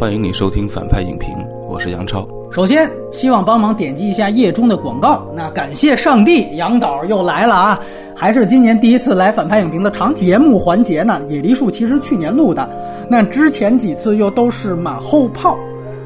欢迎你收听反派影评，我是杨超。首先，希望帮忙点击一下页中的广告。那感谢上帝，杨导又来了啊！还是今年第一次来反派影评的长节目环节呢。野梨树其实去年录的，那之前几次又都是马后炮，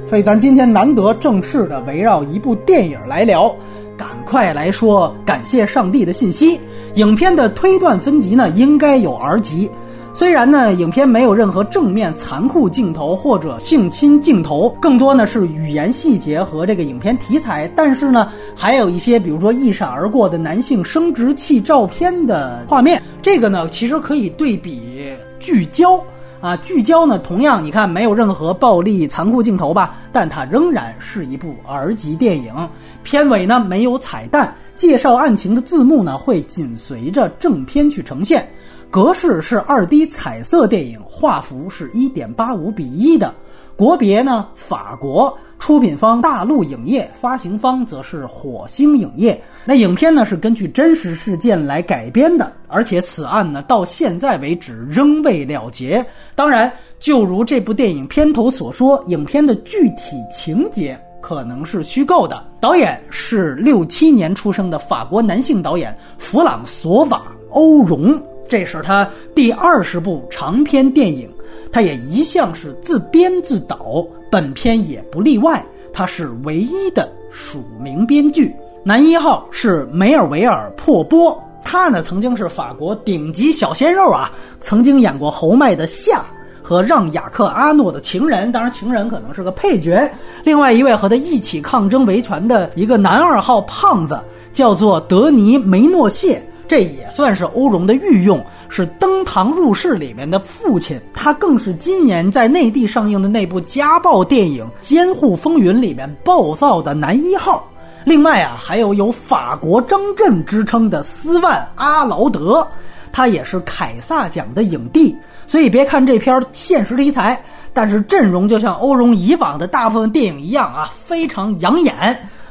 所以咱今天难得正式的围绕一部电影来聊。赶快来说感谢上帝的信息。影片的推断分级呢，应该有 R 级。虽然呢，影片没有任何正面残酷镜头或者性侵镜头，更多呢是语言细节和这个影片题材，但是呢，还有一些比如说一闪而过的男性生殖器照片的画面，这个呢其实可以对比聚焦啊，聚焦呢同样你看没有任何暴力残酷镜头吧，但它仍然是一部 R 级电影。片尾呢没有彩蛋，介绍案情的字幕呢会紧随着正片去呈现。格式是二 D 彩色电影，画幅是一点八五比一的。国别呢，法国。出品方大陆影业，发行方则是火星影业。那影片呢是根据真实事件来改编的，而且此案呢到现在为止仍未了结。当然，就如这部电影片头所说，影片的具体情节可能是虚构的。导演是六七年出生的法国男性导演弗朗索瓦·欧荣。这是他第二十部长篇电影，他也一向是自编自导，本片也不例外。他是唯一的署名编剧。男一号是梅尔维尔·珀波，他呢曾经是法国顶级小鲜肉啊，曾经演过侯麦的夏和让·雅克·阿诺的情人，当然情人可能是个配角。另外一位和他一起抗争维权的一个男二号胖子，叫做德尼·梅诺谢。这也算是欧荣的御用，是《登堂入室》里面的父亲，他更是今年在内地上映的那部家暴电影《监护风云》里面暴躁的男一号。另外啊，还有有法国张震之称的斯万·阿劳德，他也是凯撒奖的影帝。所以别看这片现实题材，但是阵容就像欧荣以往的大部分电影一样啊，非常养眼。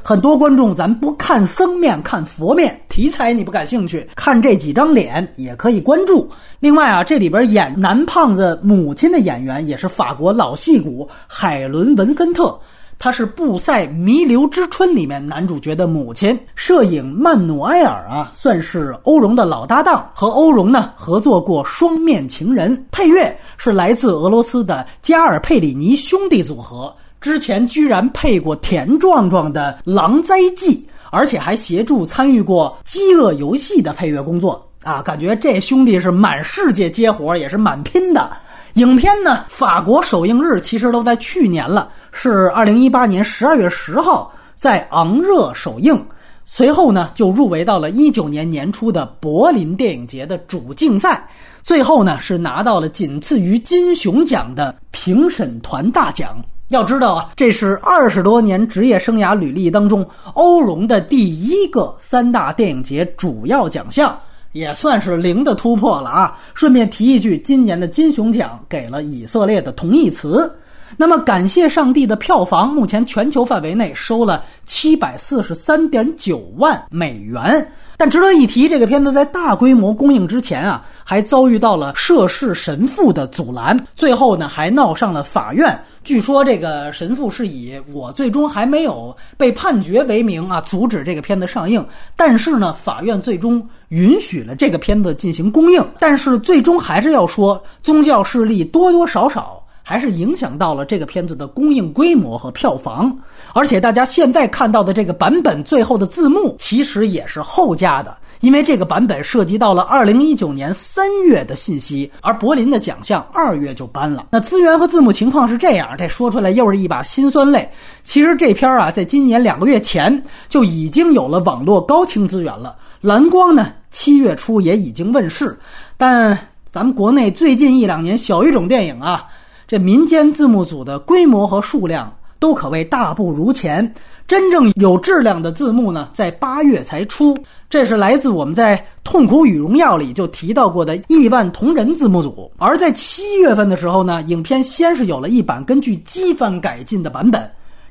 很多观众，咱不看僧面，看佛面。题材你不感兴趣，看这几张脸也可以关注。另外啊，这里边演男胖子母亲的演员也是法国老戏骨海伦·文森特，她是《布塞弥留之春》里面男主角的母亲。摄影曼努埃尔啊，算是欧荣的老搭档，和欧荣呢合作过《双面情人》。配乐是来自俄罗斯的加尔佩里尼兄弟组合。之前居然配过田壮壮的《狼灾记》，而且还协助参与过《饥饿游戏》的配乐工作啊！感觉这兄弟是满世界接活，也是蛮拼的。影片呢，法国首映日其实都在去年了，是二零一八年十二月十号在昂热首映，随后呢就入围到了一九年年初的柏林电影节的主竞赛，最后呢是拿到了仅次于金熊奖的评审团大奖。要知道啊，这是二十多年职业生涯履历当中欧荣的第一个三大电影节主要奖项，也算是零的突破了啊！顺便提一句，今年的金熊奖给了以色列的同义词。那么，感谢上帝的票房，目前全球范围内收了七百四十三点九万美元。但值得一提，这个片子在大规模公映之前啊，还遭遇到了涉事神父的阻拦，最后呢还闹上了法院。据说这个神父是以我最终还没有被判决为名啊，阻止这个片子上映。但是呢，法院最终允许了这个片子进行公映。但是最终还是要说，宗教势力多多少少还是影响到了这个片子的供应规模和票房。而且大家现在看到的这个版本最后的字幕，其实也是后加的。因为这个版本涉及到了二零一九年三月的信息，而柏林的奖项二月就颁了。那资源和字幕情况是这样，这说出来又是一把辛酸泪。其实这片儿啊，在今年两个月前就已经有了网络高清资源了，蓝光呢七月初也已经问世。但咱们国内最近一两年小语种电影啊，这民间字幕组的规模和数量都可谓大不如前。真正有质量的字幕呢，在八月才出。这是来自我们在《痛苦与荣耀》里就提到过的亿万同人字幕组。而在七月份的时候呢，影片先是有了一版根据机翻改进的版本。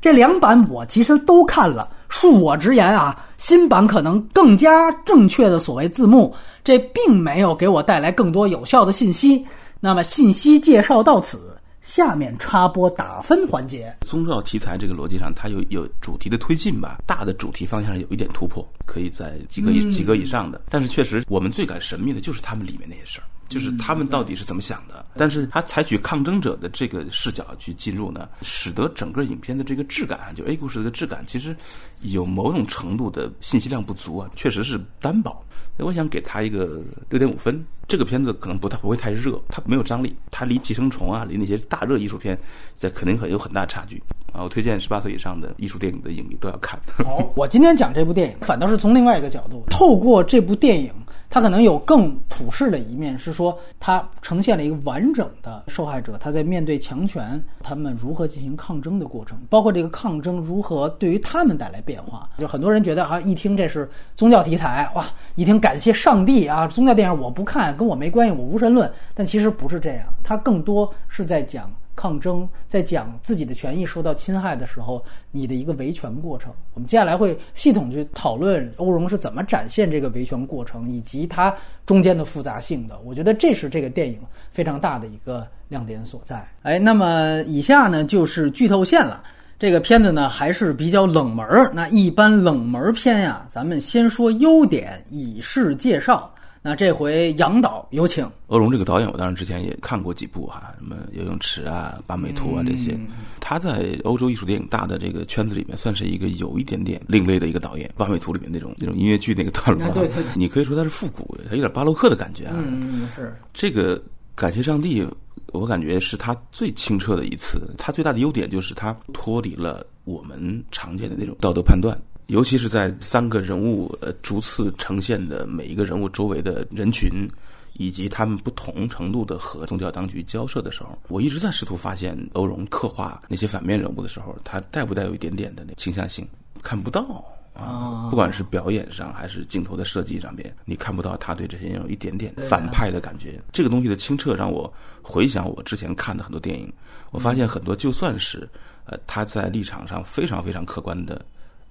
这两版我其实都看了。恕我直言啊，新版可能更加正确的所谓字幕，这并没有给我带来更多有效的信息。那么信息介绍到此，下面插播打分环节。宗教题材这个逻辑上，它有有主题的推进吧，大的主题方向上有一点突破，可以在及格以及格以上的。但是确实，我们最感神秘的就是他们里面那些事儿。就是他们到底是怎么想的？但是他采取抗争者的这个视角去进入呢，使得整个影片的这个质感，就 A 故事的这个质感，其实有某种程度的信息量不足啊，确实是单薄。我想给他一个六点五分。这个片子可能不太不会太热，它没有张力，它离《寄生虫》啊，离那些大热艺术片，这肯定很有很大差距啊。我推荐十八岁以上的艺术电影的影迷都要看。好，我今天讲这部电影，反倒是从另外一个角度，透过这部电影。它可能有更普世的一面，是说它呈现了一个完整的受害者，他在面对强权，他们如何进行抗争的过程，包括这个抗争如何对于他们带来变化。就很多人觉得啊，一听这是宗教题材，哇，一听感谢上帝啊，宗教电影我不看，跟我没关系，我无神论。但其实不是这样，它更多是在讲。抗争在讲自己的权益受到侵害的时候，你的一个维权过程。我们接下来会系统去讨论欧荣是怎么展现这个维权过程，以及它中间的复杂性的。我觉得这是这个电影非常大的一个亮点所在。哎，那么以下呢就是剧透线了。这个片子呢还是比较冷门儿。那一般冷门片呀，咱们先说优点，以示介绍。那这回杨导有请。欧龙这个导演，我当然之前也看过几部哈，什么游泳池啊、八美图啊这些。他在欧洲艺术电影大的这个圈子里面，算是一个有一点点另类的一个导演。八美图里面那种那种音乐剧那个段落，对对，你可以说他是复古，他有点巴洛克的感觉啊。嗯，是这个感谢上帝，我感觉是他最清澈的一次。他最大的优点就是他脱离了我们常见的那种道德判断。尤其是在三个人物呃逐次呈现的每一个人物周围的人群，以及他们不同程度的和宗教当局交涉的时候，我一直在试图发现欧荣刻画那些反面人物的时候，他带不带有一点点的那倾向性？看不到啊，不管是表演上还是镜头的设计上面，你看不到他对这些人有一点点反派的感觉。这个东西的清澈让我回想我之前看的很多电影，我发现很多就算是呃他在立场上非常非常客观的。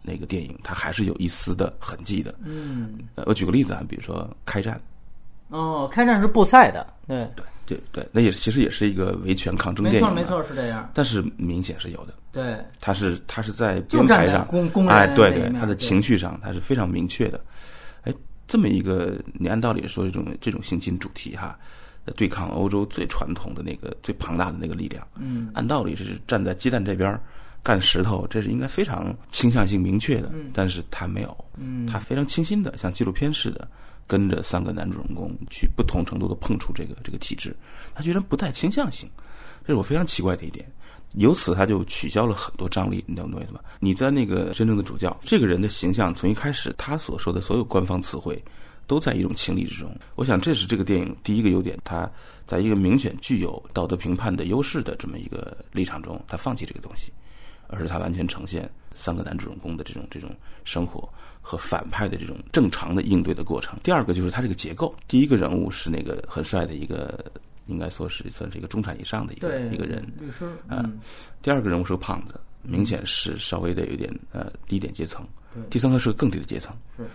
那个电影，它还是有一丝的痕迹的。嗯，我举个例子啊，比如说《开战》。哦，《开战》是布赛的，对对对对，那也其实也是一个维权抗争电影，没错没错是这样。但是明显是有的。对，他是他是在编排上，哎，对对，他的情绪上他是非常明确的。哎，这么一个，你按道理说，这种这种性侵主题哈，对抗欧洲最传统的那个最庞大的那个力量，嗯，按道理是站在鸡蛋这边。干石头，这是应该非常倾向性明确的，但是他没有，他非常清新的，像纪录片似的，跟着三个男主人公去不同程度的碰触这个这个体制，他居然不带倾向性，这是我非常奇怪的一点。由此他就取消了很多张力，你懂我意思吧？你在那个真正的主教这个人的形象，从一开始他所说的所有官方词汇，都在一种情理之中。我想这是这个电影第一个优点，他在一个明显具有道德评判的优势的这么一个立场中，他放弃这个东西。而是他完全呈现三个男主人公的这种这种生活和反派的这种正常的应对的过程。第二个就是他这个结构，第一个人物是那个很帅的一个，应该说是算是一个中产以上的一个一个人，律师。嗯，第二个人物是个胖子，明显是稍微的有点呃低点阶层。对，第三个是个更低的阶层。是，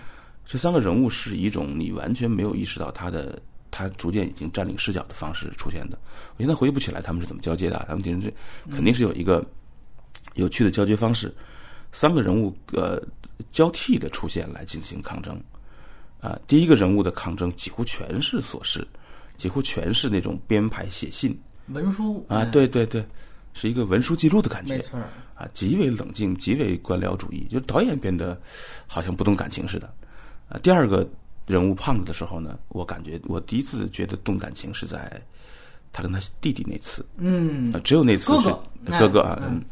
这三个人物是一种你完全没有意识到他的他逐渐已经占领视角的方式出现的。我现在回忆不起来他们是怎么交接的，他们其实是肯定是有一个。有趣的交接方式，三个人物呃交替的出现来进行抗争，啊，第一个人物的抗争几乎全是琐事，几乎全是那种编排写信。文书。啊，对对对，是一个文书记录的感觉，没错。啊，极为冷静，极为官僚主义，就导演变得好像不动感情似的，啊，第二个人物胖子的时候呢，我感觉我第一次觉得动感情是在他跟他弟弟那次，嗯，只有那次是哥哥啊，嗯。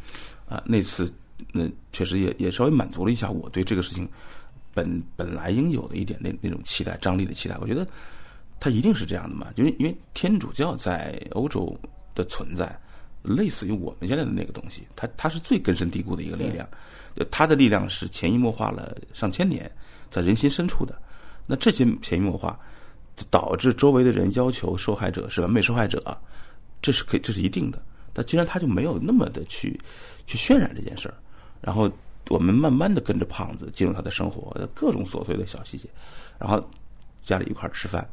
啊，那次那确实也也稍微满足了一下我对这个事情本本来应有的一点那那种期待张力的期待。我觉得他一定是这样的嘛，因为因为天主教在欧洲的存在，类似于我们现在的那个东西，它它是最根深蒂固的一个力量，它的力量是潜移默化了上千年，在人心深处的。那这些潜移默化导致周围的人要求受害者是完美受害者，这是可以这是一定的。但既然他就没有那么的去去渲染这件事儿，然后我们慢慢的跟着胖子进入他的生活，各种琐碎的小细节，然后家里一块儿吃饭，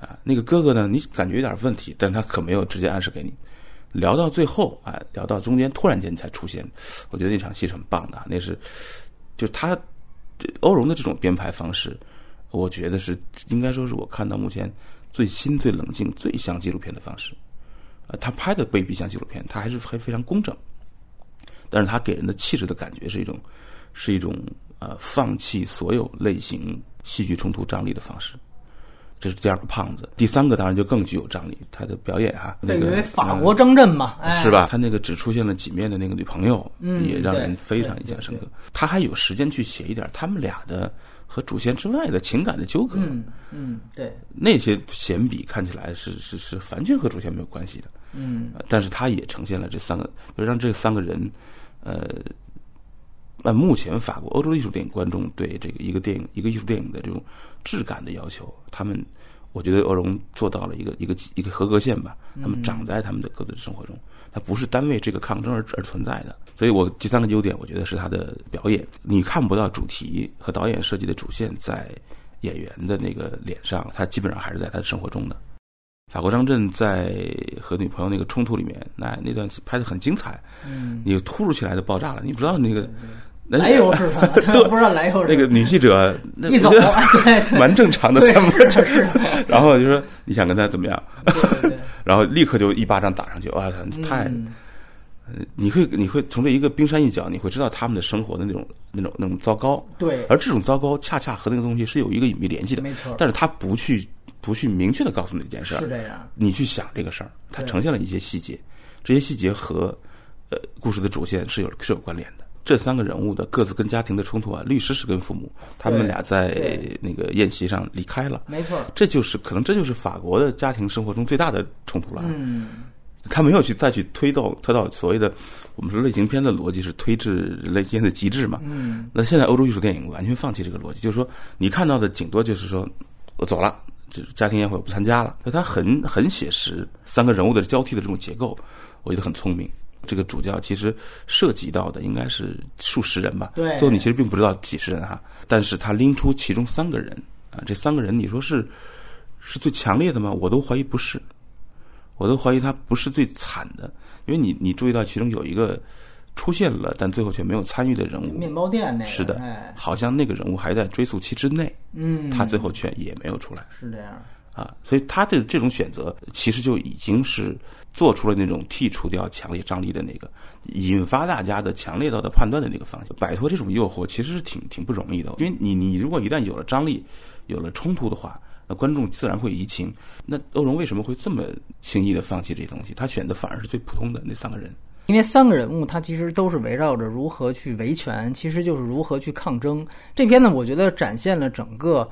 啊，那个哥哥呢，你感觉有点问题，但他可没有直接暗示给你，聊到最后，啊，聊到中间突然间才出现，我觉得那场戏是很棒的，那是就是他欧荣的这种编排方式，我觉得是应该说是我看到目前最新、最冷静、最像纪录片的方式。呃，他拍的未必像纪录片，他还是还非常工整，但是他给人的气质的感觉是一种是一种呃放弃所有类型戏剧冲突张力的方式。这是第二个胖子，第三个当然就更具有张力，他的表演哈，那个法国张震嘛，是吧？他那个只出现了几面的那个女朋友，也让人非常印象深刻。他还有时间去写一点他们俩的和主线之外的情感的纠葛，嗯嗯，对，那些闲笔看起来是是是完全和主线没有关系的，嗯，但是他也呈现了这三个，就让这三个人，呃，按目前法国欧洲艺术电影观众对这个一个电影一个艺术电影的这种。质感的要求，他们，我觉得欧荣做到了一个一个一个合格线吧。他们长在他们的各自的生活中，他不是单为这个抗争而而存在的。所以我第三个优点，我觉得是他的表演。你看不到主题和导演设计的主线在演员的那个脸上，他基本上还是在他的生活中的。法国张震在和女朋友那个冲突里面，那那段拍的很精彩。嗯，你突如其来的爆炸了，你不知道那个。来由是什么？不知道来由。那个女记者一走，对，蛮正常的，怎么是？然后就说你想跟他怎么样？然后立刻就一巴掌打上去，哇，太，你会你会从这一个冰山一角，你会知道他们的生活的那种那种那种糟糕。对。而这种糟糕，恰恰和那个东西是有一个隐秘联系的，没错。但是他不去不去明确的告诉你这件事儿，是这样。你去想这个事儿，他呈现了一些细节，这些细节和呃故事的主线是有是有关联的。这三个人物的各自跟家庭的冲突啊，律师是跟父母，他们俩在那个宴席上离开了，没错，这就是可能这就是法国的家庭生活中最大的冲突了。嗯，他没有去再去推到推到所谓的我们说类型片的逻辑是推至人类间的极致嘛。嗯，那现在欧洲艺术电影完全放弃这个逻辑，就是说你看到的顶多就是说我走了，就是家庭宴会我不参加了，那他很很写实，三个人物的交替的这种结构，我觉得很聪明。这个主教其实涉及到的应该是数十人吧？对，最后你其实并不知道几十人哈，但是他拎出其中三个人啊，这三个人你说是是最强烈的吗？我都怀疑不是，我都怀疑他不是最惨的，因为你你注意到其中有一个出现了，但最后却没有参与的人物，面包店那个是的，好像那个人物还在追溯期之内，嗯，他最后却也没有出来，是这样。啊，所以他的这种选择其实就已经是。做出了那种剔除掉强烈张力的那个，引发大家的强烈到的判断的那个方向，摆脱这种诱惑其实是挺挺不容易的。因为你你如果一旦有了张力，有了冲突的话，那观众自然会移情。那欧荣为什么会这么轻易的放弃这些东西？他选的反而是最普通的那三个人，因为三个人物他其实都是围绕着如何去维权，其实就是如何去抗争。这篇呢，我觉得展现了整个。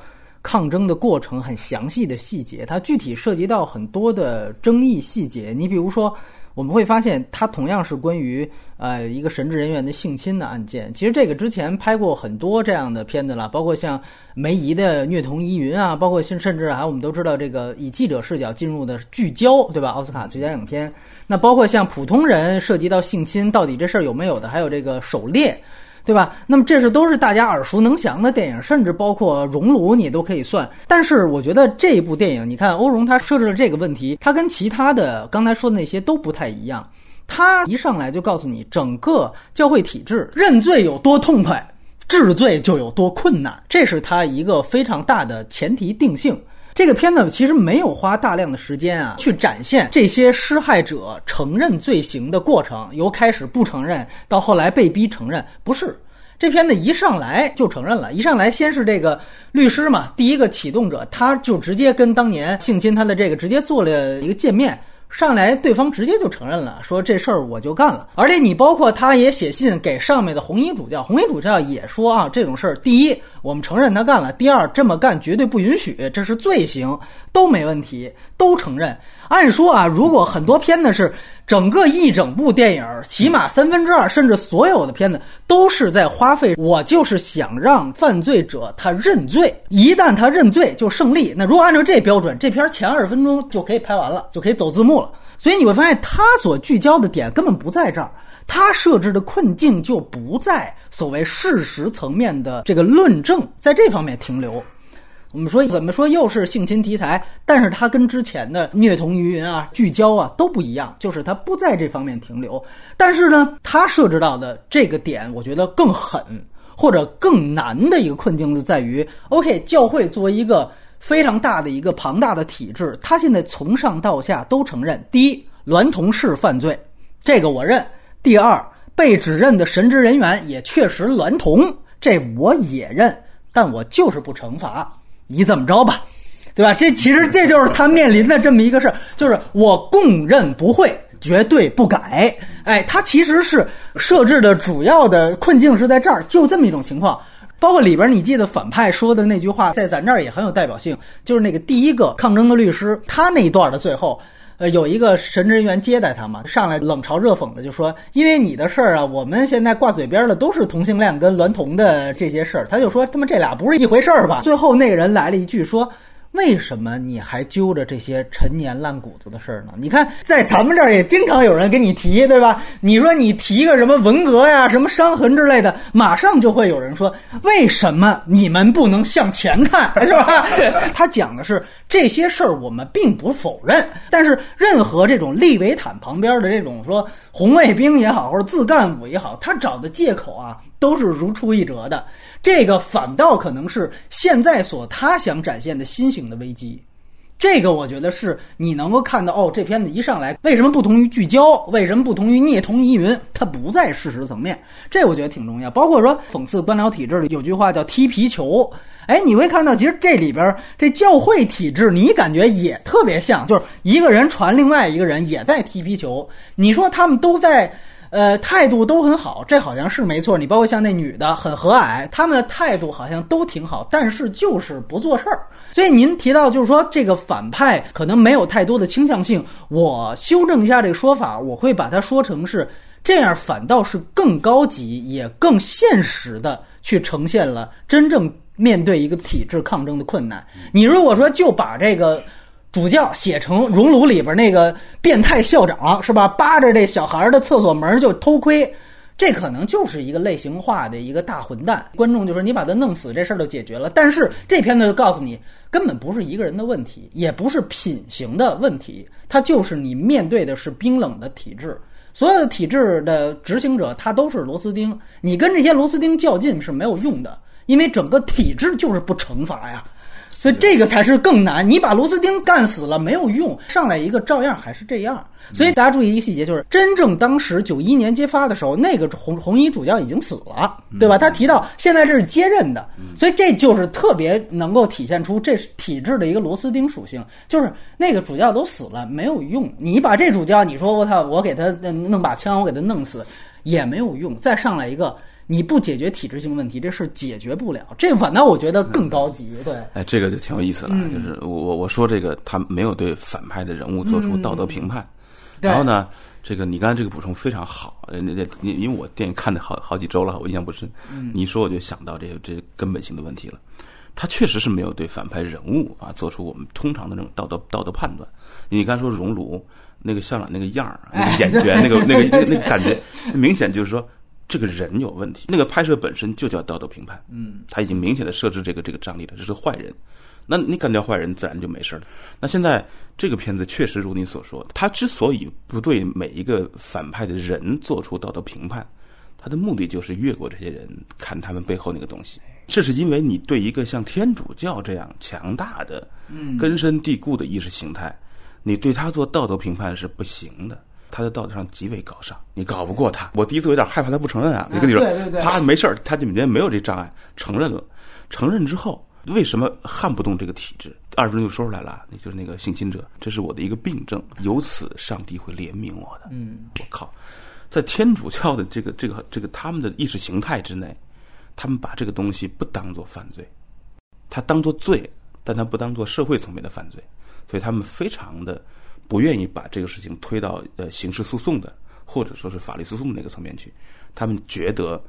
抗争的过程很详细的细节，它具体涉及到很多的争议细节。你比如说，我们会发现它同样是关于呃一个神职人员的性侵的案件。其实这个之前拍过很多这样的片子了，包括像梅姨的虐童疑云啊，包括甚甚至还我们都知道这个以记者视角进入的聚焦，对吧？奥斯卡最佳影片。那包括像普通人涉及到性侵，到底这事儿有没有的？还有这个狩猎。对吧？那么这是都是大家耳熟能详的电影，甚至包括《熔炉》你都可以算。但是我觉得这一部电影，你看欧荣他设置了这个问题，他跟其他的刚才说的那些都不太一样。他一上来就告诉你，整个教会体制认罪有多痛快，治罪就有多困难，这是他一个非常大的前提定性。这个片子其实没有花大量的时间啊，去展现这些施害者承认罪行的过程，由开始不承认到后来被逼承认，不是。这片子一上来就承认了，一上来先是这个律师嘛，第一个启动者，他就直接跟当年性侵他的这个直接做了一个见面。上来，对方直接就承认了，说这事儿我就干了。而且你包括他也写信给上面的红衣主教，红衣主教也说啊，这种事儿，第一我们承认他干了，第二这么干绝对不允许，这是罪行，都没问题，都承认。按说啊，如果很多片子是整个一整部电影，起码三分之二甚至所有的片子都是在花费，我就是想让犯罪者他认罪，一旦他认罪就胜利。那如果按照这标准，这片前二十分钟就可以拍完了，就可以走字幕了。所以你会发现，他所聚焦的点根本不在这儿，他设置的困境就不在所谓事实层面的这个论证，在这方面停留。我们说怎么说又是性侵题材，但是它跟之前的虐童疑云啊、聚焦啊都不一样，就是它不在这方面停留。但是呢，它设置到的这个点，我觉得更狠或者更难的一个困境就在于，OK，教会作为一个非常大的一个庞大的体制，它现在从上到下都承认：第一，娈童是犯罪，这个我认；第二，被指认的神职人员也确实娈童，这我也认，但我就是不惩罚。你怎么着吧，对吧？这其实这就是他面临的这么一个事儿，就是我供认不讳，绝对不改。哎，他其实是设置的主要的困境是在这儿，就这么一种情况。包括里边你记得反派说的那句话，在咱这儿也很有代表性，就是那个第一个抗争的律师，他那一段的最后。呃，有一个神职人员接待他嘛，上来冷嘲热讽的就说：“因为你的事儿啊，我们现在挂嘴边的都是同性恋跟娈童的这些事儿。”他就说：“他妈这俩不是一回事儿吧？”最后那个人来了一句说。为什么你还揪着这些陈年烂谷子的事儿呢？你看，在咱们这儿也经常有人给你提，对吧？你说你提个什么文革呀、什么伤痕之类的，马上就会有人说：为什么你们不能向前看，是吧？他讲的是这些事儿，我们并不否认，但是任何这种利维坦旁边的这种说红卫兵也好，或者自干五也好，他找的借口啊，都是如出一辙的。这个反倒可能是现在所他想展现的新型的危机，这个我觉得是你能够看到哦，这片子一上来为什么不同于聚焦，为什么不同于聂童疑云，它不在事实层面，这我觉得挺重要。包括说讽刺官僚体制的有句话叫踢皮球，哎，你会看到其实这里边这教会体制，你感觉也特别像，就是一个人传另外一个人也在踢皮球，你说他们都在。呃，态度都很好，这好像是没错。你包括像那女的很和蔼，他们的态度好像都挺好，但是就是不做事儿。所以您提到就是说这个反派可能没有太多的倾向性，我修正一下这个说法，我会把它说成是这样，反倒是更高级也更现实的去呈现了真正面对一个体制抗争的困难。你如果说就把这个。主教写成《熔炉》里边那个变态校长是吧？扒着这小孩的厕所门就偷窥，这可能就是一个类型化的一个大混蛋。观众就说你把他弄死，这事儿就解决了。但是这片子就告诉你，根本不是一个人的问题，也不是品行的问题，他就是你面对的是冰冷的体制。所有的体制的执行者，他都是螺丝钉。你跟这些螺丝钉较劲是没有用的，因为整个体制就是不惩罚呀。所以这个才是更难。你把螺丝钉干死了没有用，上来一个照样还是这样。所以大家注意一个细节，就是真正当时九一年揭发的时候，那个红红衣主教已经死了，对吧？他提到现在这是接任的，所以这就是特别能够体现出这是体制的一个螺丝钉属性，就是那个主教都死了没有用。你把这主教，你说我操，我给他弄把枪，我给他弄死也没有用。再上来一个。你不解决体制性问题，这事解决不了。这反倒我觉得更高级。对，哎，这个就挺有意思了。就是我我我说这个，他没有对反派的人物做出道德评判。然后呢，这个你刚才这个补充非常好。那那因因为我电影看的好好几周了，我印象不深。你一说我就想到这个这根本性的问题了。他确实是没有对反派人物啊做出我们通常的那种道德道德判断。你刚才说熔炉那个校长那个样儿，那个眼绢，那个那个那个感觉，明显就是说。这个人有问题，那个拍摄本身就叫道德评判，嗯，他已经明显的设置这个这个张力了，这是坏人，那你干掉坏人，自然就没事了。那现在这个片子确实如你所说，他之所以不对每一个反派的人做出道德评判，他的目的就是越过这些人，看他们背后那个东西。这是因为你对一个像天主教这样强大的、根深蒂固的意识形态，你对他做道德评判是不行的。他在道德上极为高尚，你搞不过他。我第一次有点害怕他不承认啊！你跟你说，他没事儿，他里面没有这障碍，承认了。承认之后，为什么撼不动这个体制？二十分钟就说出来了，那就是那个性侵者，这是我的一个病症，由此上帝会怜悯我的。嗯，我靠，在天主教的这个这个这个他们的意识形态之内，他们把这个东西不当做犯罪，他当做罪，但他不当做社会层面的犯罪，所以他们非常的。不愿意把这个事情推到呃刑事诉讼的，或者说是法律诉讼的那个层面去，他们觉得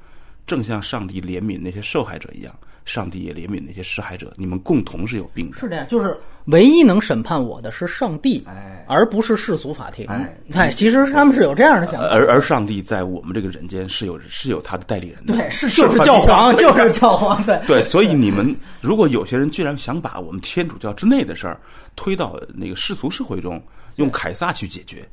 正像上帝怜悯那些受害者一样，上帝也怜悯那些施害者，你们共同是有病的。是这样，就是唯一能审判我的是上帝，哎而不是世俗法庭。哎哎，其实他们是有这样的想法。而而上帝在我们这个人间是有是有他的代理人的，对，是就是教皇，就是教皇。对，对，所以你们如果有些人居然想把我们天主教之内的事儿推到那个世俗社会中，用凯撒去解决，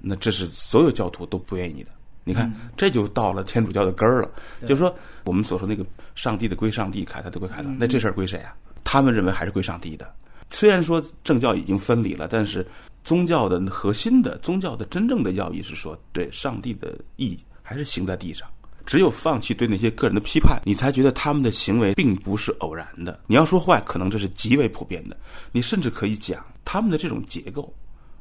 那这是所有教徒都不愿意的。你看，这就到了天主教的根儿了。就是说，我们所说那个上帝的归上帝，凯撒的归凯撒，那这事儿归谁啊？他们认为还是归上帝的。虽然说政教已经分离了，但是宗教的核心的宗教的真正的要义是说，对上帝的意还是行在地上。只有放弃对那些个人的批判，你才觉得他们的行为并不是偶然的。你要说坏，可能这是极为普遍的。你甚至可以讲他们的这种结构，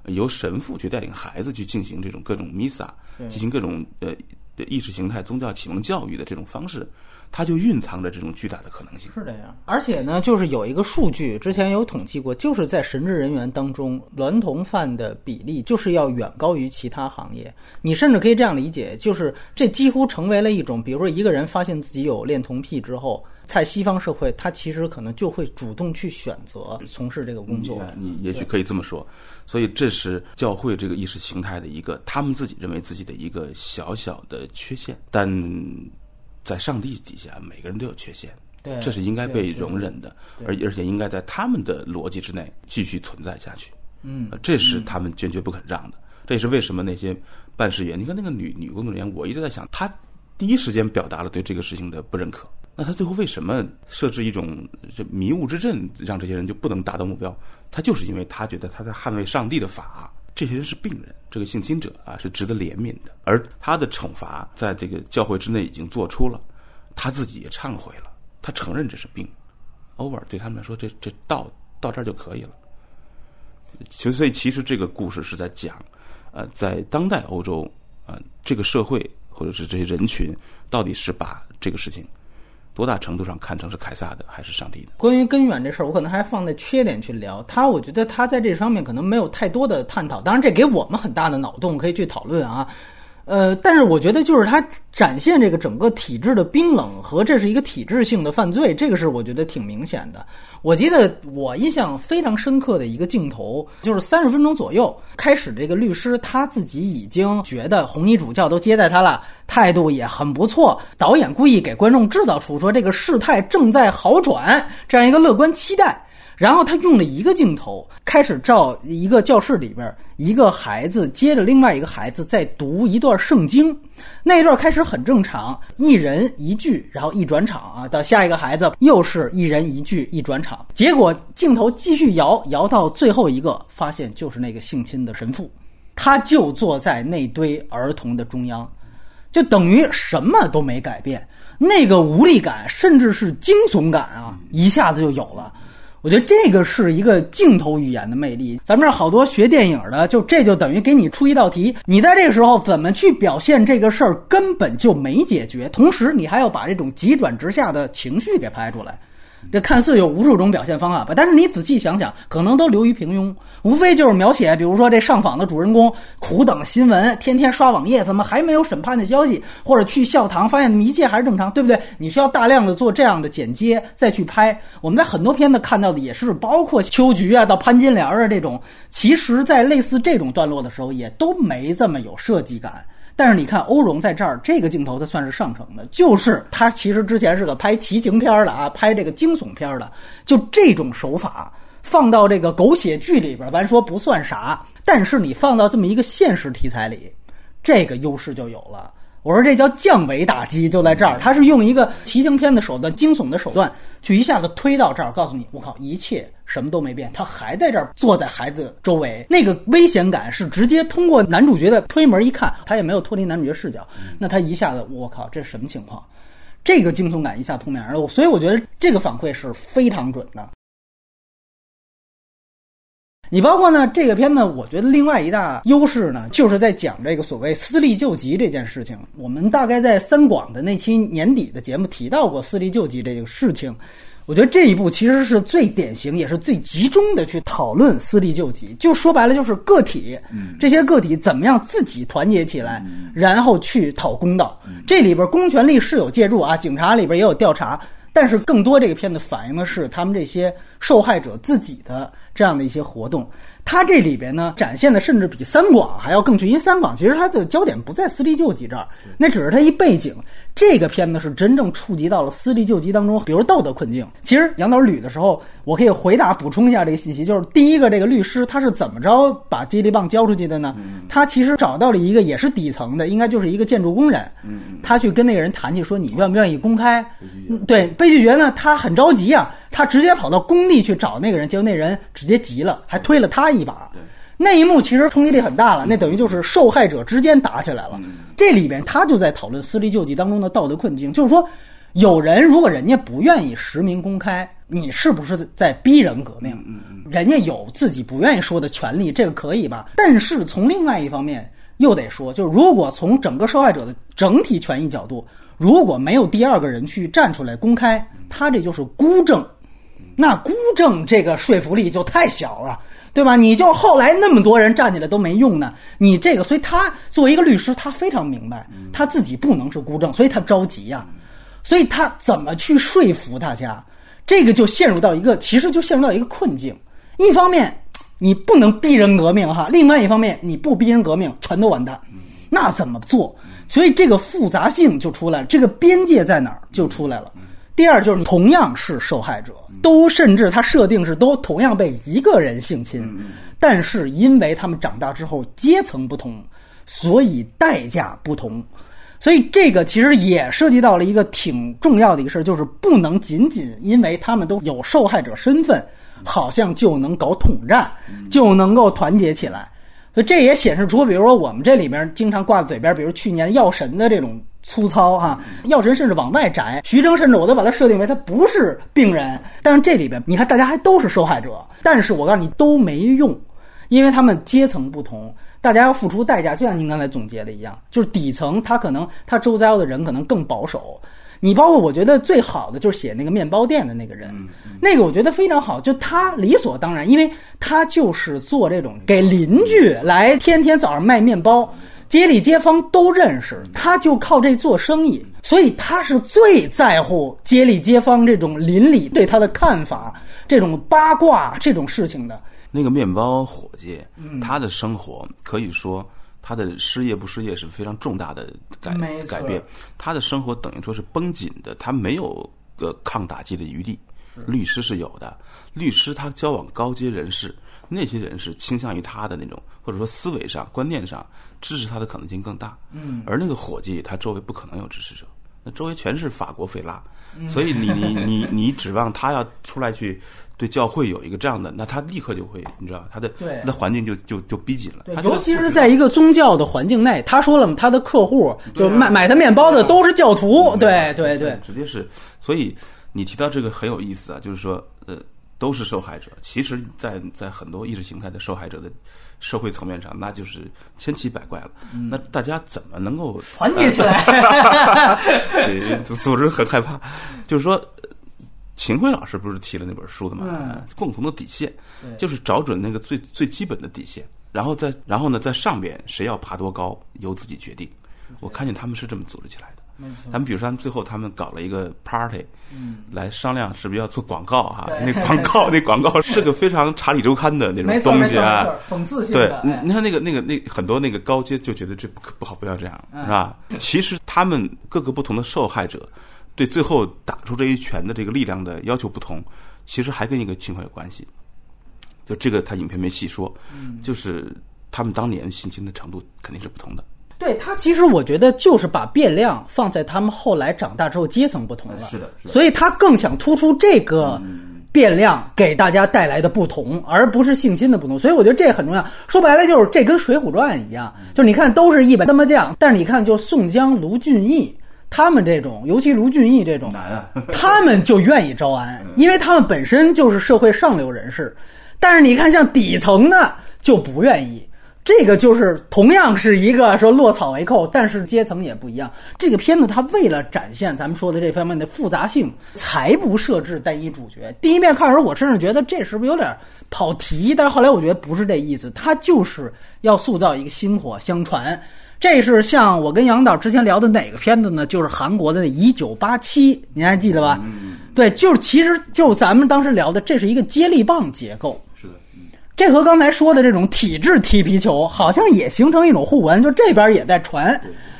由神父去带领孩子去进行这种各种弥撒，进行各种呃意识形态、宗教启蒙教育的这种方式，它就蕴藏着这种巨大的可能性。是这样。而且呢，就是有一个数据，之前有统计过，就是在神职人员当中，娈童犯的比例就是要远高于其他行业。你甚至可以这样理解，就是这几乎成为了一种，比如说一个人发现自己有恋童癖之后。在西方社会，他其实可能就会主动去选择从事这个工作。你也许可以这么说，所以这是教会这个意识形态的一个，他们自己认为自己的一个小小的缺陷。但在上帝底下，每个人都有缺陷，对，这是应该被容忍的，而而且应该在他们的逻辑之内继续存在下去。嗯，这是他们坚决不肯让的。这也是为什么那些办事员，你看那个女女工作人员，我一直在想，她第一时间表达了对这个事情的不认可。那他最后为什么设置一种这迷雾之阵，让这些人就不能达到目标？他就是因为他觉得他在捍卫上帝的法，这些人是病人，这个性侵者啊是值得怜悯的，而他的惩罚在这个教会之内已经做出了，他自己也忏悔了，他承认这是病，over 对他们来说，这这到到这儿就可以了。其所以其实这个故事是在讲，呃，在当代欧洲、呃，这个社会或者是这些人群到底是把这个事情。多大程度上看成是凯撒的还是上帝的？关于根源这事儿，我可能还放在缺点去聊。他，我觉得他在这方面可能没有太多的探讨。当然，这给我们很大的脑洞可以去讨论啊。呃，但是我觉得就是他展现这个整个体制的冰冷和这是一个体制性的犯罪，这个是我觉得挺明显的。我记得我印象非常深刻的一个镜头，就是三十分钟左右，开始这个律师他自己已经觉得红衣主教都接待他了，态度也很不错。导演故意给观众制造出说这个事态正在好转这样一个乐观期待。然后他用了一个镜头，开始照一个教室里边，一个孩子接着另外一个孩子在读一段圣经，那一段开始很正常，一人一句，然后一转场啊，到下一个孩子又是一人一句一转场，结果镜头继续摇摇到最后一个，发现就是那个性侵的神父，他就坐在那堆儿童的中央，就等于什么都没改变，那个无力感甚至是惊悚感啊，一下子就有了。我觉得这个是一个镜头语言的魅力。咱们这儿好多学电影的，就这就等于给你出一道题，你在这个时候怎么去表现这个事儿，根本就没解决。同时，你还要把这种急转直下的情绪给拍出来。这看似有无数种表现方案吧，但是你仔细想想，可能都流于平庸，无非就是描写，比如说这上访的主人公苦等新闻，天天刷网页，怎么还没有审判的消息？或者去校堂发现一切还是正常，对不对？你需要大量的做这样的剪接，再去拍。我们在很多片子看到的也是，包括秋菊啊到潘金莲啊这种，其实在类似这种段落的时候，也都没这么有设计感。但是你看欧荣在这儿这个镜头，它算是上乘的，就是他其实之前是个拍奇情片的啊，拍这个惊悚片的，就这种手法放到这个狗血剧里边，咱说不算啥，但是你放到这么一个现实题材里，这个优势就有了。我说这叫降维打击，就在这儿，他是用一个奇情片的手段、惊悚的手段，去一下子推到这儿，告诉你，我靠，一切什么都没变，他还在这儿坐在孩子周围，那个危险感是直接通过男主角的推门一看，他也没有脱离男主角视角，那他一下子，我靠，这是什么情况？这个惊悚感一下扑面而来，所以我觉得这个反馈是非常准的。你包括呢，这个片子，我觉得另外一大优势呢，就是在讲这个所谓私立救济这件事情。我们大概在三广的那期年底的节目提到过私立救济这个事情。我觉得这一部其实是最典型，也是最集中的去讨论私立救济。就说白了，就是个体，这些个体怎么样自己团结起来，然后去讨公道。这里边公权力是有介入啊，警察里边也有调查。但是更多这个片子反映的是他们这些受害者自己的这样的一些活动。他这里边呢，展现的甚至比三广还要更具，因为三广其实它的焦点不在私立救济这儿，那只是它一背景。这个片子是真正触及到了私立救济当中，比如道德困境。其实杨导捋的时候，我可以回答补充一下这个信息，就是第一个，这个律师他是怎么着把接力棒交出去的呢？他其实找到了一个也是底层的，应该就是一个建筑工人，他去跟那个人谈去，说你愿不愿意公开？对，被拒绝呢，他很着急啊，他直接跑到工地去找那个人，结果那人直接急了，还推了他一把。那一幕其实冲击力很大了，那等于就是受害者之间打起来了。这里边他就在讨论私立救济当中的道德困境，就是说，有人如果人家不愿意实名公开，你是不是在逼人革命？人家有自己不愿意说的权利，这个可以吧？但是从另外一方面又得说，就是如果从整个受害者的整体权益角度，如果没有第二个人去站出来公开，他这就是孤证，那孤证这个说服力就太小了。对吧？你就后来那么多人站起来都没用呢。你这个，所以他作为一个律师，他非常明白他自己不能是孤证，所以他着急呀。所以他怎么去说服大家？这个就陷入到一个，其实就陷入到一个困境。一方面你不能逼人革命哈，另外一方面你不逼人革命，全都完蛋。那怎么做？所以这个复杂性就出来了，这个边界在哪儿就出来了。第二就是同样是受害者，都甚至他设定是都同样被一个人性侵，但是因为他们长大之后阶层不同，所以代价不同，所以这个其实也涉及到了一个挺重要的一个事儿，就是不能仅仅因为他们都有受害者身份，好像就能搞统战，就能够团结起来。所以这也显示出，比如说我们这里面经常挂在嘴边，比如去年药神的这种。粗糙啊！药神甚至往外摘，徐峥甚至我都把他设定为他不是病人。但是这里边，你看大家还都是受害者，但是我告诉你都没用，因为他们阶层不同，大家要付出代价。就像您刚才总结的一样，就是底层他可能他周遭的人可能更保守。你包括我觉得最好的就是写那个面包店的那个人，那个我觉得非常好，就他理所当然，因为他就是做这种给邻居来天天早上卖面包。街里街坊都认识，他就靠这做生意，所以他是最在乎街里街坊这种邻里对他的看法、这种八卦这种事情的。那个面包伙计，他的生活可以说他的失业不失业是非常重大的改改变，他的生活等于说是绷紧的，他没有个抗打击的余地。律师是有的，律师他交往高阶人士。那些人是倾向于他的那种，或者说思维上、观念上支持他的可能性更大。嗯，而那个伙计他周围不可能有支持者，那周围全是法国费拉，所以你你 你你指望他要出来去对教会有一个这样的，那他立刻就会，你知道他的那环境就就就逼紧了。尤其是在一个宗教的环境内，他说了，他的客户就买买他面包的都是教徒。对对对，直接是。所以你提到这个很有意思啊，就是说呃。都是受害者，其实，在在很多意识形态的受害者的社会层面上，那就是千奇百怪了。那大家怎么能够团结起来？组织很害怕。就是说，秦晖老师不是提了那本书的嘛？共同的底线，就是找准那个最最基本的底线，然后在然后呢，在上边谁要爬多高，由自己决定。我看见他们是这么组织起来的。他们比如说，他们最后他们搞了一个 party，嗯来商量是不是要做广告哈？那广告 那广告是个非常查理周刊的那种东西啊，讽刺性的。对，你看那个那个那很多那个高阶就觉得这不不好，不要这样，是吧？其实他们各个不同的受害者，对最后打出这一拳的这个力量的要求不同，其实还跟一个情况有关系。就这个他影片没细说，就是他们当年性侵的程度肯定是不同的。对他，其实我觉得就是把变量放在他们后来长大之后阶层不同了，是的，所以他更想突出这个变量给大家带来的不同，而不是性侵的不同。所以我觉得这很重要。说白了就是这跟《水浒传》一样，就是你看都是一本那么将，但是你看就宋江、卢俊义他们这种，尤其卢俊义这种，他们就愿意招安，因为他们本身就是社会上流人士。但是你看像底层的就不愿意。这个就是同样是一个说落草为寇，但是阶层也不一样。这个片子它为了展现咱们说的这方面的复杂性，才不设置单一主角。第一遍看的时候，我甚至觉得这是不是有点跑题？但是后来我觉得不是这意思，它就是要塑造一个薪火相传。这是像我跟杨导之前聊的哪个片子呢？就是韩国的那《一九八七》，您还记得吧？对，就是其实就咱们当时聊的，这是一个接力棒结构。这和刚才说的这种体质踢皮球，好像也形成一种互文，就这边也在传，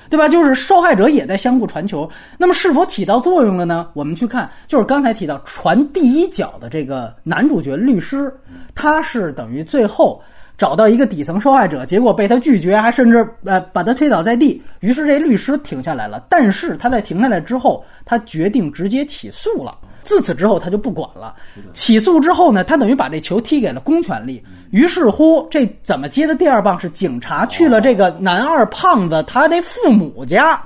对吧？就是受害者也在相互传球。那么是否起到作用了呢？我们去看，就是刚才提到传第一脚的这个男主角律师，他是等于最后。找到一个底层受害者，结果被他拒绝，还甚至呃把他推倒在地。于是这律师停下来了，但是他在停下来之后，他决定直接起诉了。自此之后，他就不管了。起诉之后呢，他等于把这球踢给了公权力。于是乎，这怎么接的第二棒？是警察去了这个男二胖子他那父母家，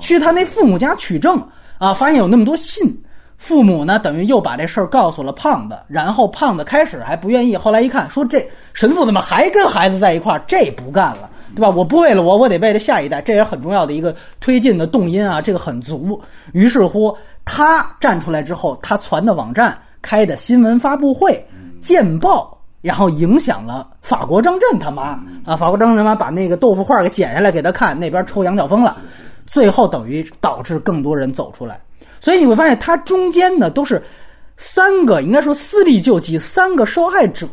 去他那父母家取证啊，发现有那么多信。父母呢，等于又把这事儿告诉了胖子，然后胖子开始还不愿意，后来一看，说这神父怎么还跟孩子在一块儿？这不干了，对吧？我不为了我，我得为了下一代，这也很重要的一个推进的动因啊，这个很足。于是乎，他站出来之后，他传的网站、开的新闻发布会、见报，然后影响了法国张震他妈啊，法国张震他妈把那个豆腐块给剪下来给他看，那边抽羊角风了，最后等于导致更多人走出来。所以你会发现，它中间呢都是三个，应该说私力救济三个受害者，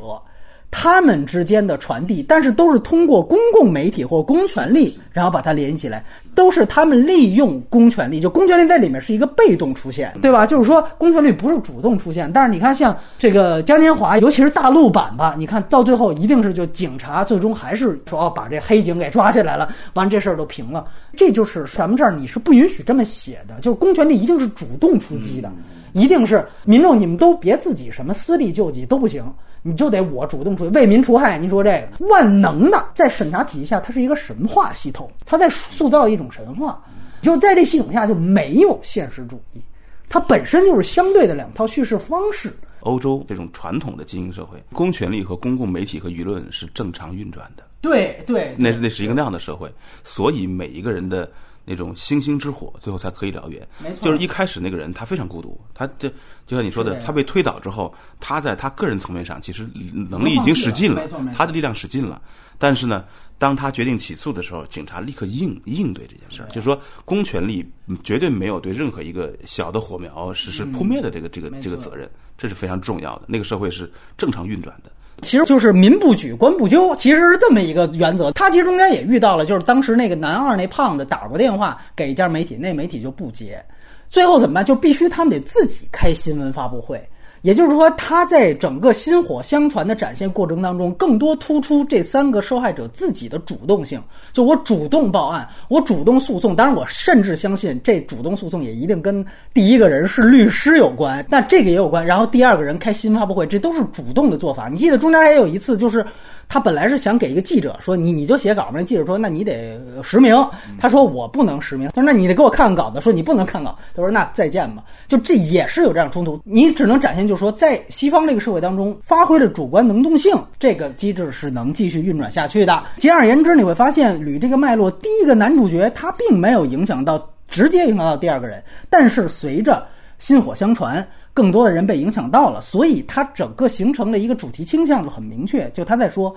他们之间的传递，但是都是通过公共媒体或公权力，然后把它连起来，都是他们利用公权力，就公权力在里面是一个被动出现，对吧？就是说公权力不是主动出现，但是你看像这个嘉年华，尤其是大陆版吧，你看到最后一定是就警察最终还是说哦把这黑警给抓起来了，完这事儿都平了。这就是咱们这儿你是不允许这么写的，就是公权力一定是主动出击的，一定是民众你们都别自己什么私利救济都不行，你就得我主动出为民除害。您说这个万能的在审查体系下，它是一个神话系统，它在塑造一种神话，就在这系统下就没有现实主义，它本身就是相对的两套叙事方式。欧洲这种传统的精英社会，公权力和公共媒体和舆论是正常运转的。对对，那那是一个那样的社会，所以每一个人的那种星星之火，最后才可以燎原。没错，就是一开始那个人他非常孤独，他就就像你说的，他被推倒之后，他在他个人层面上其实能力已经使尽了，他的力量使尽了。但是呢，当他决定起诉的时候，警察立刻应应对这件事儿，就是说公权力绝对没有对任何一个小的火苗实施扑灭的这个这个这个责任，这是非常重要的。那个社会是正常运转的。其实就是民不举，官不究，其实是这么一个原则。他其实中间也遇到了，就是当时那个男二那胖子打过电话给一家媒体，那媒体就不接，最后怎么办？就必须他们得自己开新闻发布会。也就是说，他在整个薪火相传的展现过程当中，更多突出这三个受害者自己的主动性。就我主动报案，我主动诉讼。当然，我甚至相信这主动诉讼也一定跟第一个人是律师有关。那这个也有关。然后第二个人开新发布会，这都是主动的做法。你记得中间还有一次，就是他本来是想给一个记者说：“你你就写稿。”那记者说：“那你得实名。”他说：“我不能实名。”他说：“那你得给我看看稿子。”说：“你不能看稿。”他说：“那再见吧。”就这也是有这样冲突，你只能展现，就说，在西方这个社会当中，发挥了主观能动性，这个机制是能继续运转下去的。简而言之，你会发现，捋这个脉络，第一个男主角他并没有影响到直接影响到第二个人，但是随着薪火相传，更多的人被影响到了，所以他整个形成了一个主题倾向就很明确，就他在说，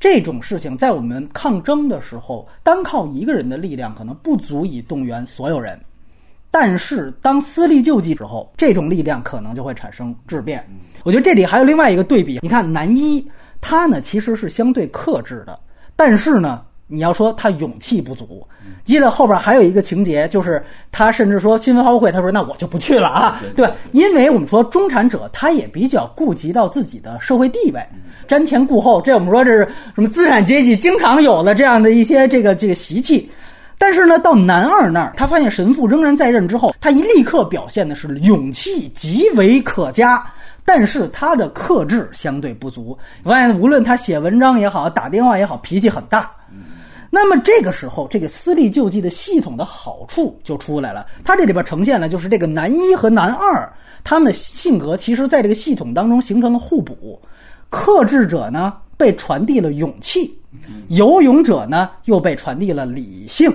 这种事情在我们抗争的时候，单靠一个人的力量可能不足以动员所有人。但是，当私力救济之后，这种力量可能就会产生质变。我觉得这里还有另外一个对比，你看男一他呢其实是相对克制的，但是呢，你要说他勇气不足。记得后边还有一个情节，就是他甚至说新闻发布会，他说那我就不去了啊，对吧？因为我们说中产者他也比较顾及到自己的社会地位，瞻前顾后，这我们说这是什么资产阶级经常有的这样的一些这个这个习气。但是呢，到男二那儿，他发现神父仍然在任之后，他一立刻表现的是勇气极为可嘉，但是他的克制相对不足。发现无论他写文章也好，打电话也好，脾气很大。那么这个时候，这个私立救济的系统的好处就出来了。他这里边呈现了，就是这个男一和男二他们的性格，其实在这个系统当中形成了互补。克制者呢，被传递了勇气。游泳者呢，又被传递了理性。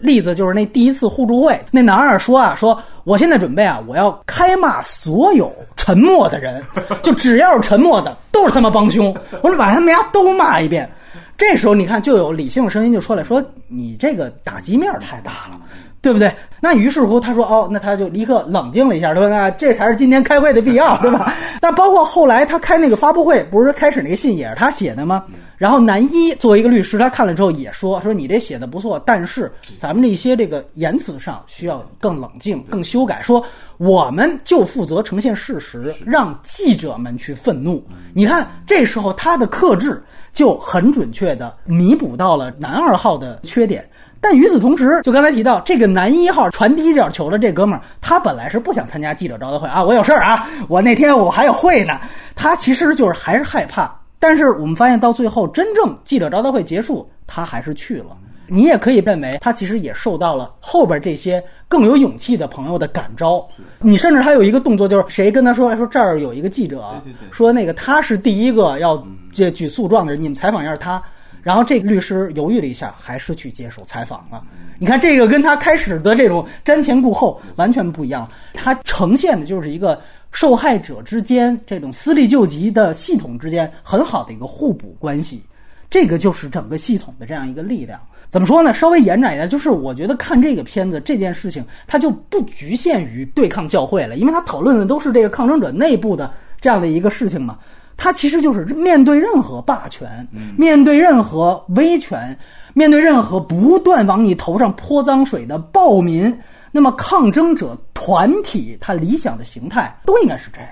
例子就是那第一次互助会，那男二说啊，说我现在准备啊，我要开骂所有沉默的人，就只要是沉默的，都是他妈帮凶。我说把他们家都骂一遍。这时候你看，就有理性声音就出来说：“你这个打击面太大了。”对不对？那于是乎，他说：“哦，那他就立刻冷静了一下，对吧？那这才是今天开会的必要，对吧？” 那包括后来他开那个发布会，不是开始那个信也是他写的吗？然后男一作为一个律师，他看了之后也说：“说你这写的不错，但是咱们这些这个言辞上需要更冷静、更修改。说我们就负责呈现事实，让记者们去愤怒。你看这时候他的克制就很准确的弥补到了男二号的缺点。”但与此同时，就刚才提到这个男一号传第一脚球的这哥们儿，他本来是不想参加记者招待会啊，我有事儿啊，我那天我还有会呢。他其实就是还是害怕。但是我们发现到最后，真正记者招待会结束，他还是去了。你也可以认为，他其实也受到了后边这些更有勇气的朋友的感召。你甚至还有一个动作，就是谁跟他说说这儿有一个记者，说那个他是第一个要这举诉状的人，你们采访一下他。然后这个律师犹豫了一下，还是去接受采访了。你看这个跟他开始的这种瞻前顾后完全不一样，他呈现的就是一个受害者之间这种私力救济的系统之间很好的一个互补关系。这个就是整个系统的这样一个力量。怎么说呢？稍微延展一下，就是我觉得看这个片子这件事情，它就不局限于对抗教会了，因为它讨论的都是这个抗争者内部的这样的一个事情嘛。它其实就是面对任何霸权，面对任何威权，面对任何不断往你头上泼脏水的暴民，那么抗争者团体他理想的形态都应该是这样。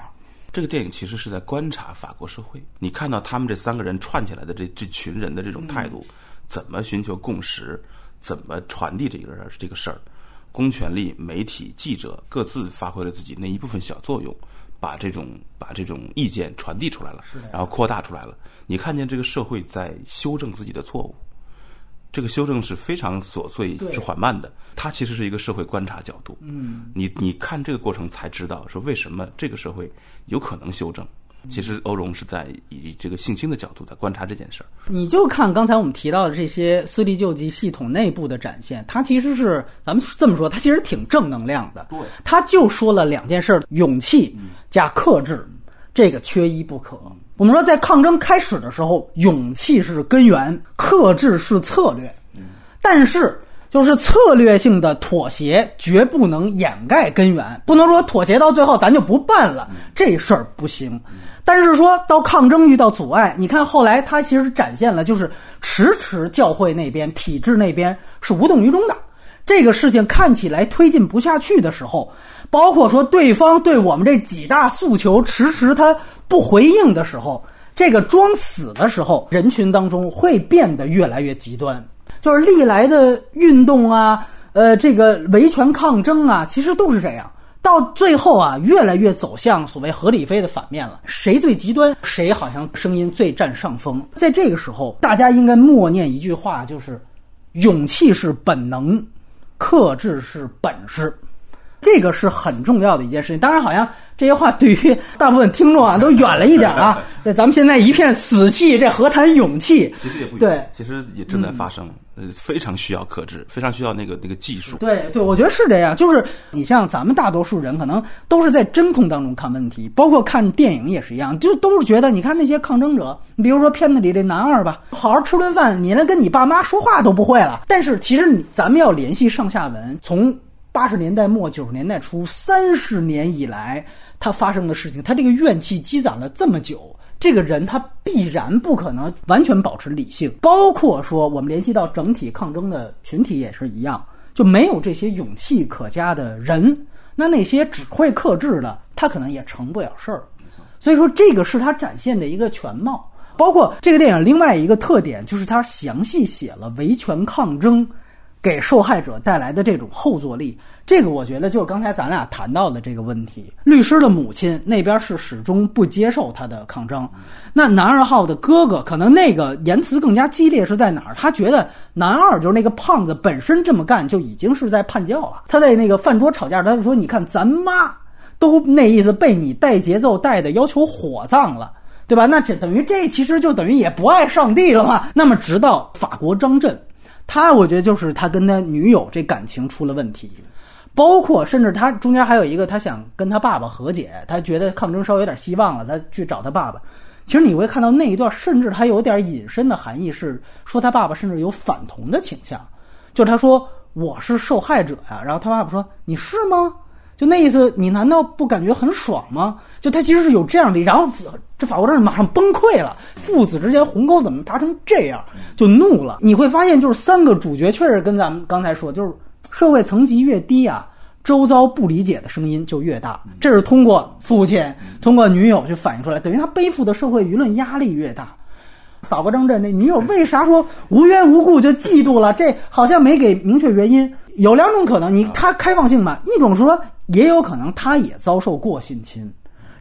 这个电影其实是在观察法国社会，你看到他们这三个人串起来的这这群人的这种态度，怎么寻求共识，怎么传递这个这个事儿，公权力、媒体、记者各自发挥了自己那一部分小作用。把这种把这种意见传递出来了，然后扩大出来了。你看见这个社会在修正自己的错误，这个修正是非常琐碎、是缓慢的。它其实是一个社会观察角度。嗯，你你看这个过程才知道说为什么这个社会有可能修正。其实欧荣是在以这个性侵的角度在观察这件事儿。你就看刚才我们提到的这些私立救济系统内部的展现，它其实是咱们这么说，它其实挺正能量的。对，他就说了两件事：勇气加克制，这个缺一不可。我们说在抗争开始的时候，勇气是根源，克制是策略。但是。就是策略性的妥协，绝不能掩盖根源。不能说妥协到最后咱就不办了，这事儿不行。但是说到抗争遇到阻碍，你看后来他其实展现了，就是迟迟教会那边体制那边是无动于衷的。这个事情看起来推进不下去的时候，包括说对方对我们这几大诉求迟迟他不回应的时候，这个装死的时候，人群当中会变得越来越极端。就是历来的运动啊，呃，这个维权抗争啊，其实都是这样。到最后啊，越来越走向所谓合理非的反面了。谁最极端，谁好像声音最占上风。在这个时候，大家应该默念一句话，就是“勇气是本能，克制是本事”。这个是很重要的一件事情。当然，好像。这些话对于大部分听众啊都远了一点啊。这咱们现在一片死气，这何谈勇气？其实也不对，其实也正在发生。呃，非常需要克制，非常需要那个那个技术。对对，我觉得是这样。就是你像咱们大多数人，可能都是在真空当中看问题，包括看电影也是一样，就都是觉得，你看那些抗争者，你比如说片子里这男二吧，好好吃顿饭，你连跟你爸妈说话都不会了。但是其实你咱们要联系上下文，从八十年代末九十年代初三十年以来。他发生的事情，他这个怨气积攒了这么久，这个人他必然不可能完全保持理性。包括说，我们联系到整体抗争的群体也是一样，就没有这些勇气可嘉的人，那那些只会克制的，他可能也成不了事儿。所以说，这个是他展现的一个全貌。包括这个电影另外一个特点，就是他详细写了维权抗争给受害者带来的这种后坐力。这个我觉得就是刚才咱俩谈到的这个问题。律师的母亲那边是始终不接受他的抗争，那男二号的哥哥可能那个言辞更加激烈是在哪儿？他觉得男二就是那个胖子本身这么干就已经是在叛教了。他在那个饭桌吵架，他就说：“你看咱妈都那意思，被你带节奏带的要求火葬了，对吧？那这等于这其实就等于也不爱上帝了嘛。”那么直到法国张震，他我觉得就是他跟他女友这感情出了问题。包括甚至他中间还有一个，他想跟他爸爸和解，他觉得抗争稍微有点希望了，他去找他爸爸。其实你会看到那一段，甚至他有点隐身的含义，是说他爸爸甚至有反同的倾向，就是他说我是受害者呀，然后他爸爸说你是吗？就那意思，你难道不感觉很爽吗？就他其实是有这样的，然后这法国政人马上崩溃了，父子之间鸿沟怎么达成这样，就怒了。你会发现，就是三个主角确实跟咱们刚才说，就是社会层级越低啊，周遭不理解的声音就越大。这是通过父亲、通过女友去反映出来，等于他背负的社会舆论压力越大。法国张震那女友为啥说无缘无故就嫉妒了？这好像没给明确原因。有两种可能，你他开放性嘛，一种说。也有可能他也遭受过性侵，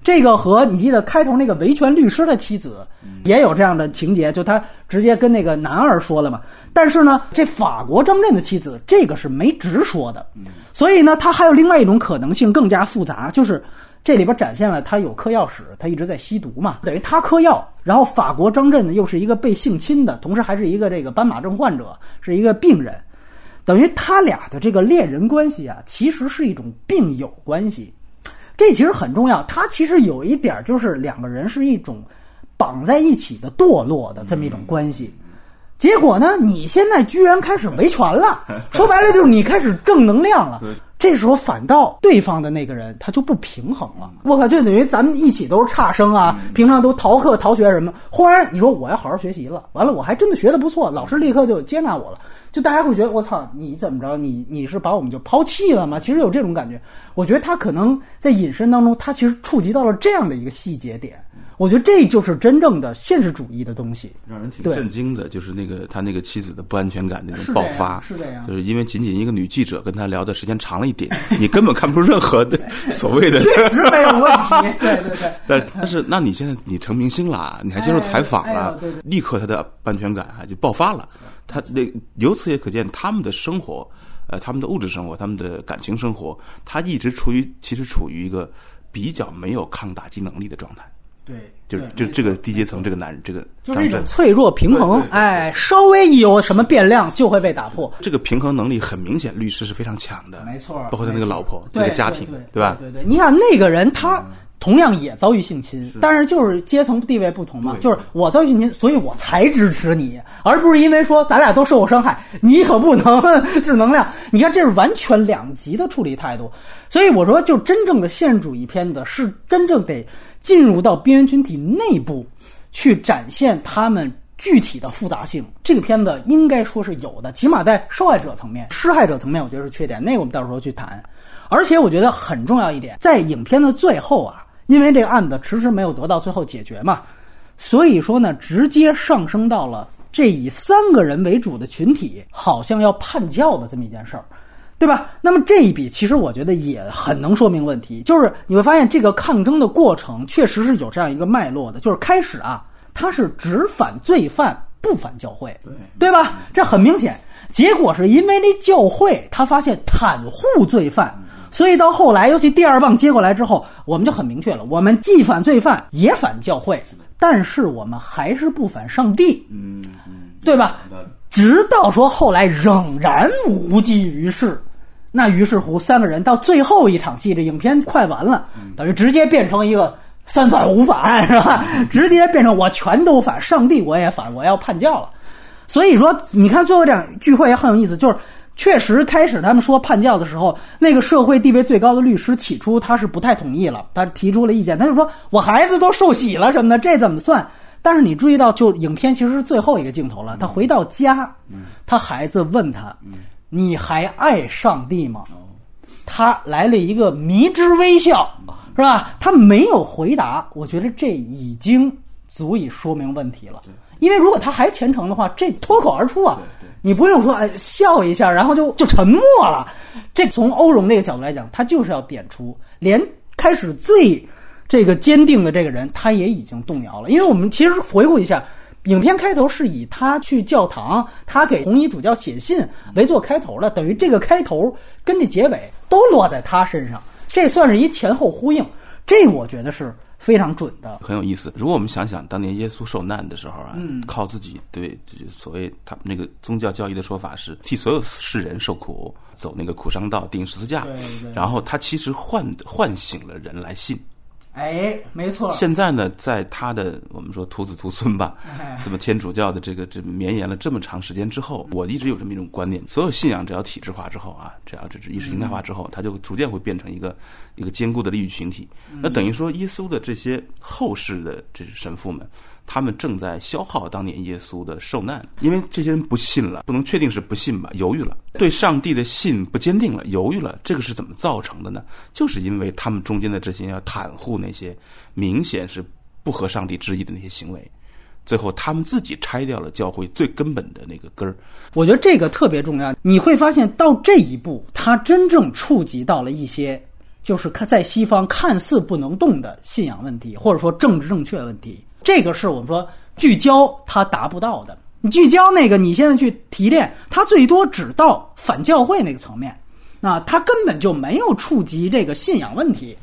这个和你记得开头那个维权律师的妻子也有这样的情节，就他直接跟那个男二说了嘛。但是呢，这法国张震的妻子这个是没直说的，所以呢，他还有另外一种可能性更加复杂，就是这里边展现了他有嗑药史，他一直在吸毒嘛，等于他嗑药，然后法国张震呢又是一个被性侵的，同时还是一个这个斑马症患者，是一个病人。等于他俩的这个恋人关系啊，其实是一种病友关系，这其实很重要。他其实有一点就是两个人是一种绑在一起的堕落的这么一种关系。结果呢，你现在居然开始维权了，说白了就是你开始正能量了。这时候反倒对方的那个人他就不平衡了。我靠，就等于咱们一起都是差生啊，平常都逃课逃学什么，忽然你说我要好好学习了，完了我还真的学的不错，老师立刻就接纳我了。就大家会觉得我操，你怎么着？你你是把我们就抛弃了吗？其实有这种感觉。我觉得他可能在隐身当中，他其实触及到了这样的一个细节点。我觉得这就是真正的现实主义的东西，让人挺震惊的，就是那个他那个妻子的不安全感那种爆发，是这样，就是因为仅仅一个女记者跟他聊的时间长了一点，你根本看不出任何的所谓的，确实没有问题，对对对。但但是那你现在你成明星了，你还接受采访了，立刻他的不安全感啊就爆发了。他那由此也可见他们的生活，呃，他们的物质生活，他们的感情生活，他一直处于其实处于一个比较没有抗打击能力的状态。对，就就这个低阶层这个男人，这个就是一种脆弱平衡，哎，稍微一有什么变量就会被打破。这个平衡能力很明显，律师是非常强的，没错。包括他那个老婆，那个家庭，对吧？对对，你看那个人，他同样也遭遇性侵，但是就是阶层地位不同嘛，就是我遭遇性侵，所以我才支持你，而不是因为说咱俩都受过伤害，你可不能 正能量。你看，这是完全两极的处理态度。所以我说，就真正的现实主义片子是真正得。进入到边缘群体内部，去展现他们具体的复杂性。这个片子应该说是有的，起码在受害者层面、施害者层面，我觉得是缺点。那个我们到时候去谈。而且我觉得很重要一点，在影片的最后啊，因为这个案子迟迟没有得到最后解决嘛，所以说呢，直接上升到了这以三个人为主的群体好像要叛教的这么一件事儿。对吧？那么这一笔其实我觉得也很能说明问题，就是你会发现这个抗争的过程确实是有这样一个脉络的，就是开始啊，他是只反罪犯不反教会，对对吧？这很明显。结果是因为那教会他发现袒护罪犯，所以到后来，尤其第二棒接过来之后，我们就很明确了，我们既反罪犯也反教会，但是我们还是不反上帝，嗯嗯，对吧？直到说后来仍然无济于事。那于是乎，三个人到最后一场戏，这影片快完了，等于直接变成一个三反五反，是吧？直接变成我全都反，上帝我也反，我要叛教了。所以说，你看最后这场聚会也很有意思，就是确实开始他们说叛教的时候，那个社会地位最高的律师起初他是不太同意了，他提出了意见，他就说我孩子都受洗了什么的，这怎么算？但是你注意到，就影片其实是最后一个镜头了，他回到家，他孩子问他。你还爱上帝吗？他来了一个迷之微笑，是吧？他没有回答，我觉得这已经足以说明问题了。因为如果他还虔诚的话，这脱口而出啊，你不用说哎笑一下，然后就就沉默了。这从欧荣这个角度来讲，他就是要点出，连开始最这个坚定的这个人，他也已经动摇了。因为我们其实回顾一下。影片开头是以他去教堂，他给红衣主教写信为做开头的，等于这个开头跟这结尾都落在他身上，这算是一前后呼应，这我觉得是非常准的，很有意思。如果我们想想当年耶稣受难的时候啊，靠自己对所谓他那个宗教教义的说法是替所有世人受苦，走那个苦伤道，钉十字架，然后他其实唤唤醒了人来信。哎，没错。现在呢，在他的我们说徒子徒孙吧，这么天主教的这个这绵延了这么长时间之后，我一直有这么一种观念：所有信仰只要体制化之后啊，只要这是意识形态化之后，它就逐渐会变成一个一个坚固的利益群体。那等于说，耶稣的这些后世的这神父们。他们正在消耗当年耶稣的受难，因为这些人不信了，不能确定是不信吧，犹豫了，对上帝的信不坚定了，犹豫了。这个是怎么造成的呢？就是因为他们中间的这些要袒护那些明显是不合上帝旨意的那些行为，最后他们自己拆掉了教会最根本的那个根儿。我觉得这个特别重要。你会发现到这一步，他真正触及到了一些，就是看在西方看似不能动的信仰问题，或者说政治正确问题。这个是我们说聚焦它达不到的。你聚焦那个，你现在去提炼，它最多只到反教会那个层面，那它根本就没有触及这个信仰问题，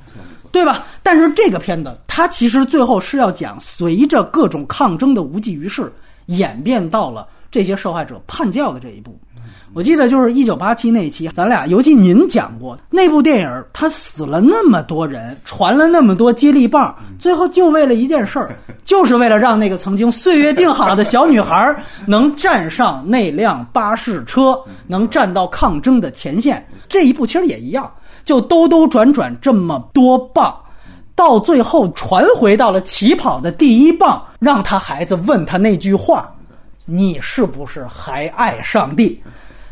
对吧？但是这个片子，它其实最后是要讲，随着各种抗争的无济于事，演变到了这些受害者叛教的这一步。我记得就是一九八七那期，咱俩尤其您讲过那部电影，他死了那么多人，传了那么多接力棒，最后就为了一件事儿，就是为了让那个曾经岁月静好的小女孩 能站上那辆巴士车，能站到抗争的前线。这一步其实也一样，就兜兜转转这么多棒，到最后传回到了起跑的第一棒，让他孩子问他那句话：“你是不是还爱上帝？”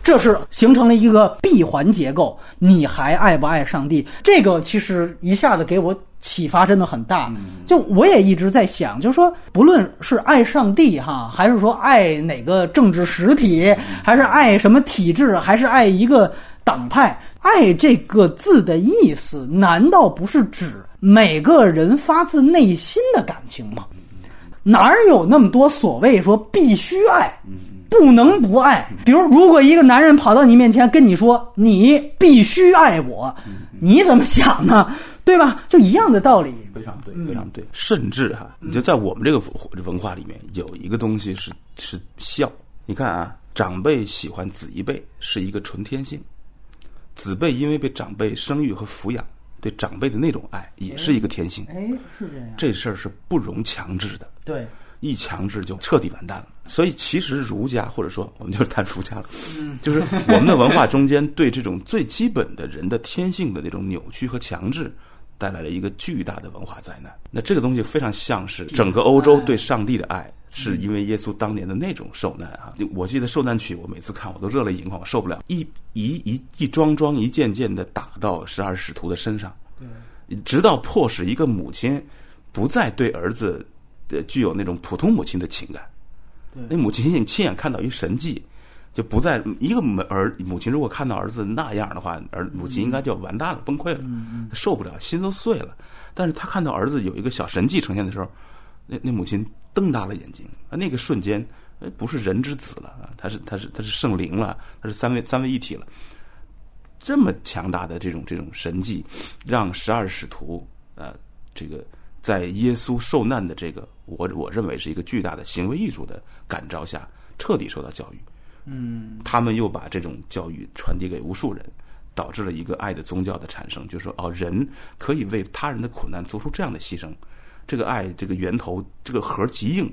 这是形成了一个闭环结构，你还爱不爱上帝？这个其实一下子给我启发真的很大。就我也一直在想，就是说，不论是爱上帝哈，还是说爱哪个政治实体，还是爱什么体制，还是爱一个党派，爱这个字的意思，难道不是指每个人发自内心的感情吗？哪有那么多所谓说必须爱？不能不爱。比如，如果一个男人跑到你面前跟你说“你必须爱我”，你怎么想呢？对吧？就一样的道理。非常对，非常对。甚至哈，你就在我们这个文化里面，有一个东西是是孝。你看啊，长辈喜欢子一辈是一个纯天性，子辈因为被长辈生育和抚养，对长辈的那种爱也是一个天性。哎，是这样。这事儿是不容强制的。对。一强制就彻底完蛋了，所以其实儒家或者说我们就是谈儒家了，就是我们的文化中间对这种最基本的人的天性的那种扭曲和强制，带来了一个巨大的文化灾难。那这个东西非常像是整个欧洲对上帝的爱，是因为耶稣当年的那种受难啊！我记得受难曲，我每次看我都热泪盈眶，我受不了，一一一一桩桩一件件的打到十二使徒的身上，直到迫使一个母亲不再对儿子。具有那种普通母亲的情感，那母亲亲亲眼看到一神迹，就不再一个儿母亲如果看到儿子那样的话，儿母亲应该就完蛋了，崩溃了，受不了，心都碎了。但是他看到儿子有一个小神迹呈现的时候，那那母亲瞪大了眼睛，啊，那个瞬间，不是人之子了啊，他是他是他是圣灵了，他是三位三位一体了。这么强大的这种这种神迹，让十二使徒呃这个。在耶稣受难的这个，我我认为是一个巨大的行为艺术的感召下，彻底受到教育。嗯，他们又把这种教育传递给无数人，导致了一个爱的宗教的产生。就是说，哦，人可以为他人的苦难做出这样的牺牲，这个爱这个源头这个核极硬，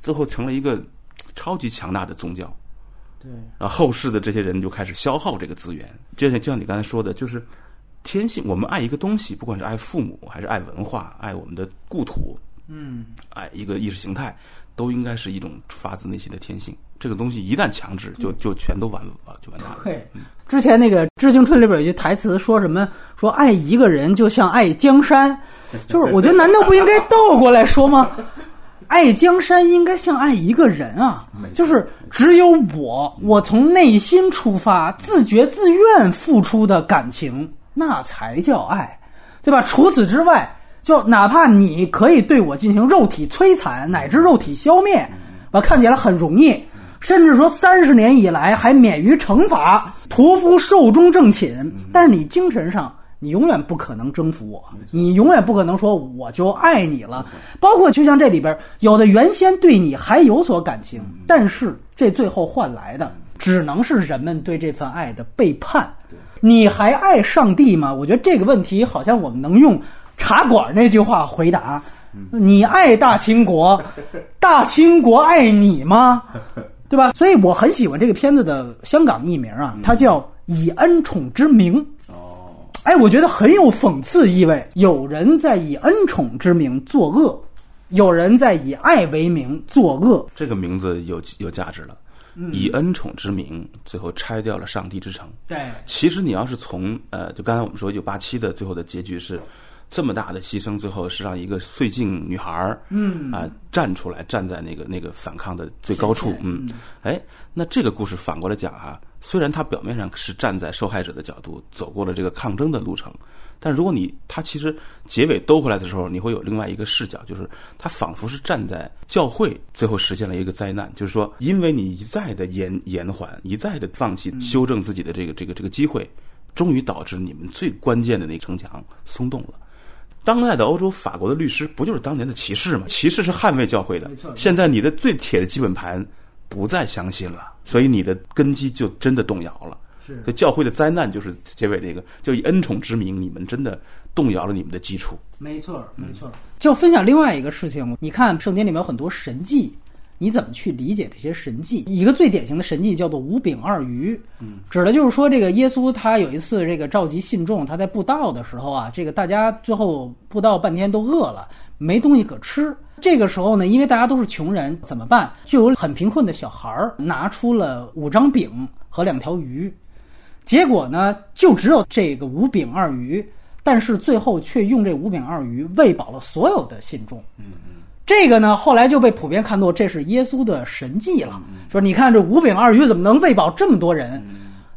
最后成了一个超级强大的宗教。对，然后后世的这些人就开始消耗这个资源，就像就像你刚才说的，就是。天性，我们爱一个东西，不管是爱父母，还是爱文化，爱我们的故土，嗯，哎一个意识形态，都应该是一种发自内心的天性。这个东西一旦强制，就就全都完了，就完蛋了。对，之前那个《致青春》里边有句台词，说什么？说爱一个人就像爱江山，就是我觉得难道不应该倒过来说吗？爱江山应该像爱一个人啊，就是只有我，我从内心出发，自觉自愿付出的感情。那才叫爱，对吧？除此之外，就哪怕你可以对我进行肉体摧残乃至肉体消灭，我看起来很容易，甚至说三十年以来还免于惩罚，屠夫寿终正寝。但是你精神上，你永远不可能征服我，你永远不可能说我就爱你了。包括就像这里边有的原先对你还有所感情，但是这最后换来的只能是人们对这份爱的背叛。你还爱上帝吗？我觉得这个问题好像我们能用茶馆那句话回答：“你爱大清国，大清国爱你吗？”对吧？所以我很喜欢这个片子的香港译名啊，它叫《以恩宠之名》。哦，哎，我觉得很有讽刺意味。有人在以恩宠之名作恶，有人在以爱为名作恶。这个名字有有价值了。以恩宠之名，最后拆掉了上帝之城。对，其实你要是从呃，就刚才我们说一九八七的最后的结局是这么大的牺牲，最后是让一个绥靖女孩儿，嗯啊，站出来，站在那个那个反抗的最高处，嗯，哎，那这个故事反过来讲啊，虽然他表面上是站在受害者的角度走过了这个抗争的路程。但如果你他其实结尾兜回来的时候，你会有另外一个视角，就是他仿佛是站在教会最后实现了一个灾难，就是说，因为你一再的延延缓，一再的放弃修正自己的这个这个这个机会，终于导致你们最关键的那城墙松动了。当代的欧洲，法国的律师不就是当年的骑士吗？骑士是捍卫教会的，现在你的最铁的基本盘不再相信了，所以你的根基就真的动摇了。是，教会的灾难就是结尾这个，就以恩宠之名，你们真的动摇了你们的基础。没错，没错。就分享另外一个事情，你看圣经里面有很多神迹，你怎么去理解这些神迹？一个最典型的神迹叫做五饼二鱼，嗯，指的就是说这个耶稣他有一次这个召集信众，他在布道的时候啊，这个大家最后布道半天都饿了，没东西可吃。这个时候呢，因为大家都是穷人，怎么办？就有很贫困的小孩儿拿出了五张饼和两条鱼。结果呢，就只有这个五饼二鱼，但是最后却用这五饼二鱼喂饱了所有的信众。嗯嗯，这个呢，后来就被普遍看作这是耶稣的神迹了。说你看这五饼二鱼怎么能喂饱这么多人？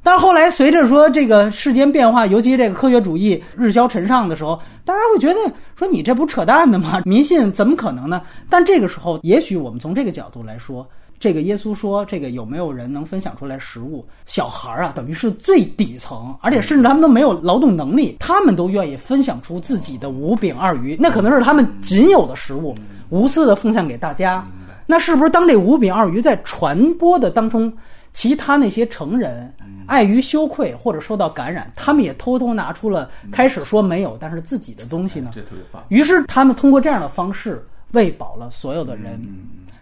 但后来随着说这个世间变化，尤其这个科学主义日消尘上的时候，大家会觉得说你这不扯淡的吗？迷信怎么可能呢？但这个时候，也许我们从这个角度来说。这个耶稣说：“这个有没有人能分享出来食物？小孩儿啊，等于是最底层，而且甚至他们都没有劳动能力，他们都愿意分享出自己的五饼二鱼，那可能是他们仅有的食物，无私的奉献给大家。那是不是当这五饼二鱼在传播的当中，其他那些成人碍于羞愧或者受到感染，他们也偷偷拿出了开始说没有，但是自己的东西呢？这特别棒。于是他们通过这样的方式喂饱了所有的人。”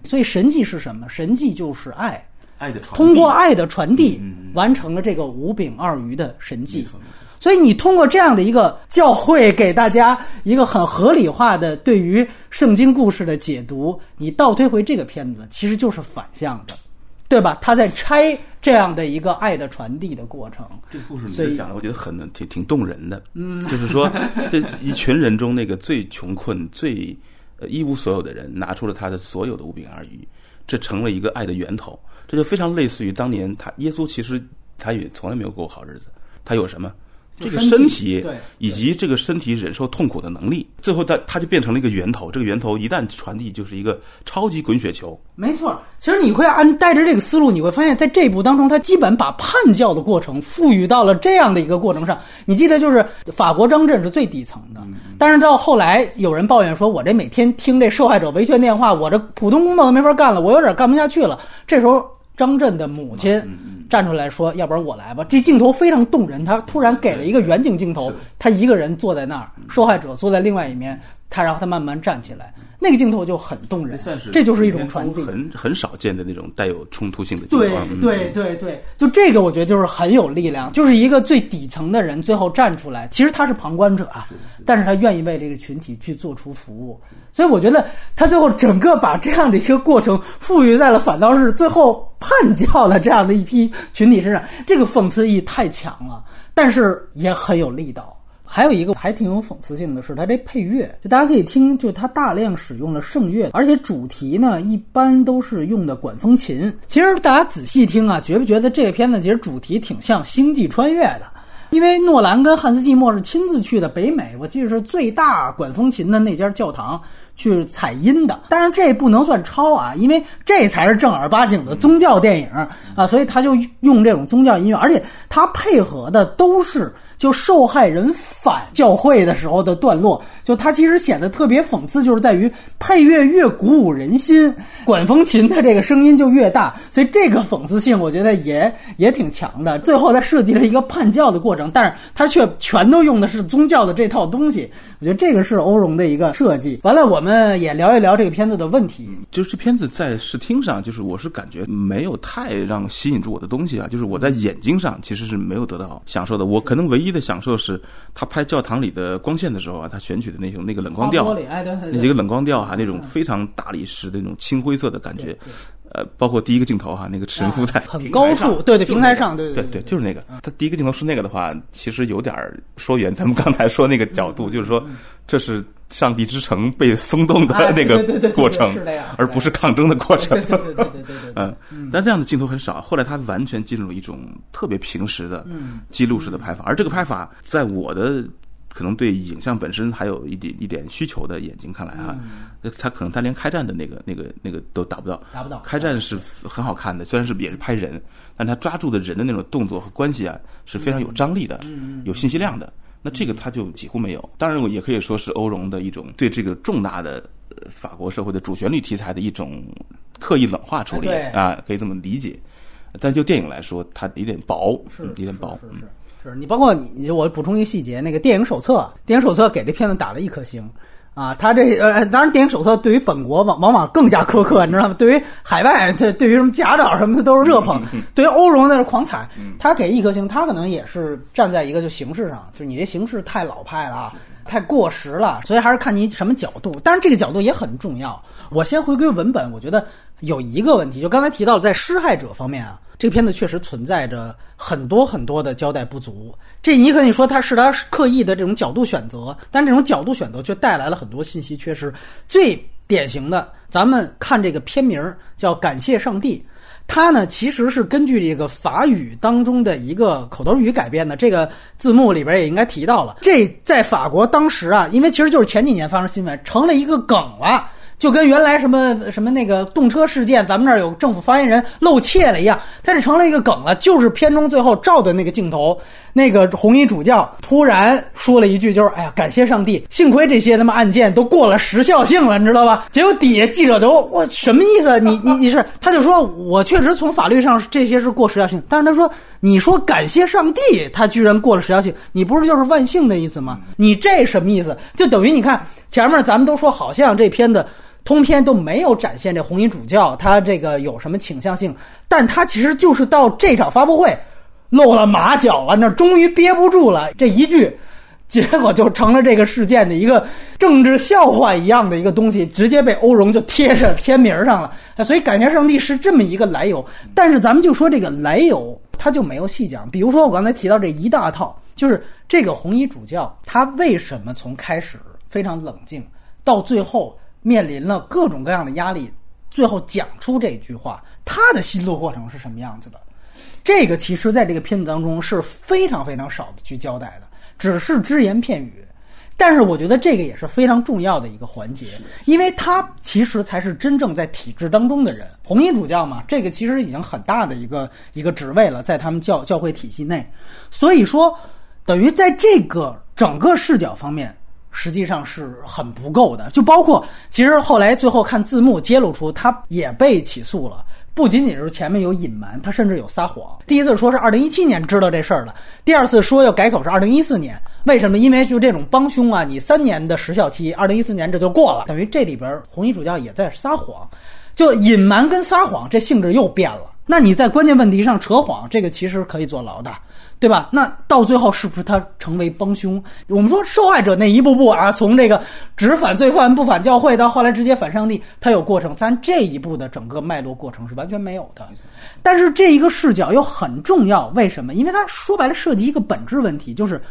所以神迹是什么？神迹就是爱，爱的传通过爱的传递，完成了这个五饼二鱼的神迹。所以你通过这样的一个教会，给大家一个很合理化的对于圣经故事的解读，你倒推回这个片子，其实就是反向的，对吧？他在拆这样的一个爱的传递的过程。这个故事你讲的，我觉得很挺挺动人的。嗯，就是说这一群人中那个最穷困最。一无所有的人拿出了他的所有的五饼二鱼，这成了一个爱的源头。这就非常类似于当年他耶稣，其实他也从来没有过好日子。他有什么？这个身体，以及这个身体忍受痛苦的能力，最后它它就变成了一个源头。这个源头一旦传递，就是一个超级滚雪球。没错，其实你会按带着这个思路，你会发现在这部当中，他基本把叛教的过程赋予到了这样的一个过程上。你记得，就是法国张震是最底层的，但是到后来有人抱怨说，我这每天听这受害者维权电话，我这普通工作都没法干了，我有点干不下去了。这时候。张震的母亲站出来说：“要不然我来吧。”这镜头非常动人，他突然给了一个远景镜头，他一个人坐在那儿，受害者坐在另外一面，他然后他慢慢站起来，那个镜头就很动人。算是这就是一种传递，很很少见的那种带有冲突性的镜头。对对对对，就这个我觉得就是很有力量，就是一个最底层的人最后站出来，其实他是旁观者啊，但是他愿意为这个群体去做出服务。所以我觉得他最后整个把这样的一个过程赋予在了反倒是最后叛教的这样的一批群体身上，这个讽刺意太强了，但是也很有力道。还有一个还挺有讽刺性的是，它这配乐，就大家可以听，就它大量使用了圣乐，而且主题呢一般都是用的管风琴。其实大家仔细听啊，觉不觉得这个片子其实主题挺像《星际穿越》的？因为诺兰跟汉斯季默是亲自去的北美，我记得是最大管风琴的那家教堂。去采音的，但是这不能算抄啊，因为这才是正儿八经的宗教电影啊，所以他就用这种宗教音乐，而且他配合的都是就受害人反教会的时候的段落，就它其实显得特别讽刺，就是在于配乐越鼓舞人心，管风琴的这个声音就越大，所以这个讽刺性我觉得也也挺强的。最后他设计了一个叛教的过程，但是他却全都用的是宗教的这套东西，我觉得这个是欧荣的一个设计。完了，我们也聊一聊这个片子的问题，就是这片子在视听上，就是我是感觉没有太让吸引住我的东西啊，就是我在眼睛上其实是没有得到享受的。我可能唯一的享受是他拍教堂里的光线的时候啊，他选取的那种那个冷光调，那几个冷光调哈，那种非常大理石的那种青灰色的感觉。呃，包括第一个镜头哈，那个神父在很高处，对对，平台上，对对对，就是那个。他第一个镜头是那个的话，其实有点说远。咱们刚才说那个角度，就是说这是上帝之城被松动的那个过程，而不是抗争的过程。对对对对对。嗯，但这样的镜头很少。后来他完全进入了一种特别平实的记录式的拍法，而这个拍法在我的。可能对影像本身还有一点一点需求的眼睛看来啊，那他可能他连开战的那个那个那个都达不到，达不到。开战是很好看的，虽然是也是拍人，但他抓住的人的那种动作和关系啊是非常有张力的，有信息量的。那这个他就几乎没有。当然，我也可以说是欧荣的一种对这个重大的法国社会的主旋律题材的一种刻意冷化处理啊，可以这么理解。但就电影来说，它有点薄，有点薄。是你包括你，我补充一个细节，那个电影手册，电影手册给这片子打了一颗星，啊，他这呃，当然电影手册对于本国往往往更加苛刻，你知道吗？对于海外，对对于什么贾导什么的都是热捧，对于欧荣那是狂踩，他给一颗星，他可能也是站在一个就形式上，就是你这形式太老派了啊，太过时了，所以还是看你什么角度，当然这个角度也很重要。我先回归文本，我觉得有一个问题，就刚才提到在施害者方面啊。这个片子确实存在着很多很多的交代不足，这你可以说他是他刻意的这种角度选择，但这种角度选择却带来了很多信息缺失。最典型的，咱们看这个片名叫《感谢上帝》，它呢其实是根据这个法语当中的一个口头语改编的，这个字幕里边也应该提到了。这在法国当时啊，因为其实就是前几年发生新闻，成了一个梗了。就跟原来什么什么那个动车事件，咱们这儿有政府发言人露怯了一样，它是成了一个梗了。就是片中最后照的那个镜头，那个红衣主教突然说了一句，就是“哎呀，感谢上帝，幸亏这些他妈案件都过了时效性了，你知道吧？”结果底下记者都我什么意思？你你 你是？他就说我确实从法律上这些是过时效性，但是他说你说感谢上帝，他居然过了时效性，你不是就是万幸的意思吗？你这什么意思？就等于你看前面咱们都说好像这片子。通篇都没有展现这红衣主教他这个有什么倾向性，但他其实就是到这场发布会露了马脚了，那终于憋不住了，这一句，结果就成了这个事件的一个政治笑话一样的一个东西，直接被欧荣就贴在片名上了。所以感谢上帝是这么一个来由，但是咱们就说这个来由，他就没有细讲。比如说我刚才提到这一大套，就是这个红衣主教他为什么从开始非常冷静，到最后。面临了各种各样的压力，最后讲出这句话，他的心路过程是什么样子的？这个其实在这个片子当中是非常非常少的去交代的，只是只言片语。但是我觉得这个也是非常重要的一个环节，因为他其实才是真正在体制当中的人。红衣主教嘛，这个其实已经很大的一个一个职位了，在他们教教会体系内。所以说，等于在这个整个视角方面。实际上是很不够的，就包括其实后来最后看字幕揭露出他也被起诉了，不仅仅是前面有隐瞒，他甚至有撒谎。第一次说是二零一七年知道这事儿了，第二次说要改口是二零一四年，为什么？因为就这种帮凶啊，你三年的时效期，二零一四年这就过了，等于这里边红衣主教也在撒谎，就隐瞒跟撒谎这性质又变了。那你在关键问题上扯谎，这个其实可以坐牢的。对吧？那到最后是不是他成为帮凶？我们说受害者那一步步啊，从这个只反罪犯不反教会，到后来直接反上帝，他有过程。咱这一步的整个脉络过程是完全没有的。但是这一个视角又很重要，为什么？因为它说白了涉及一个本质问题，就是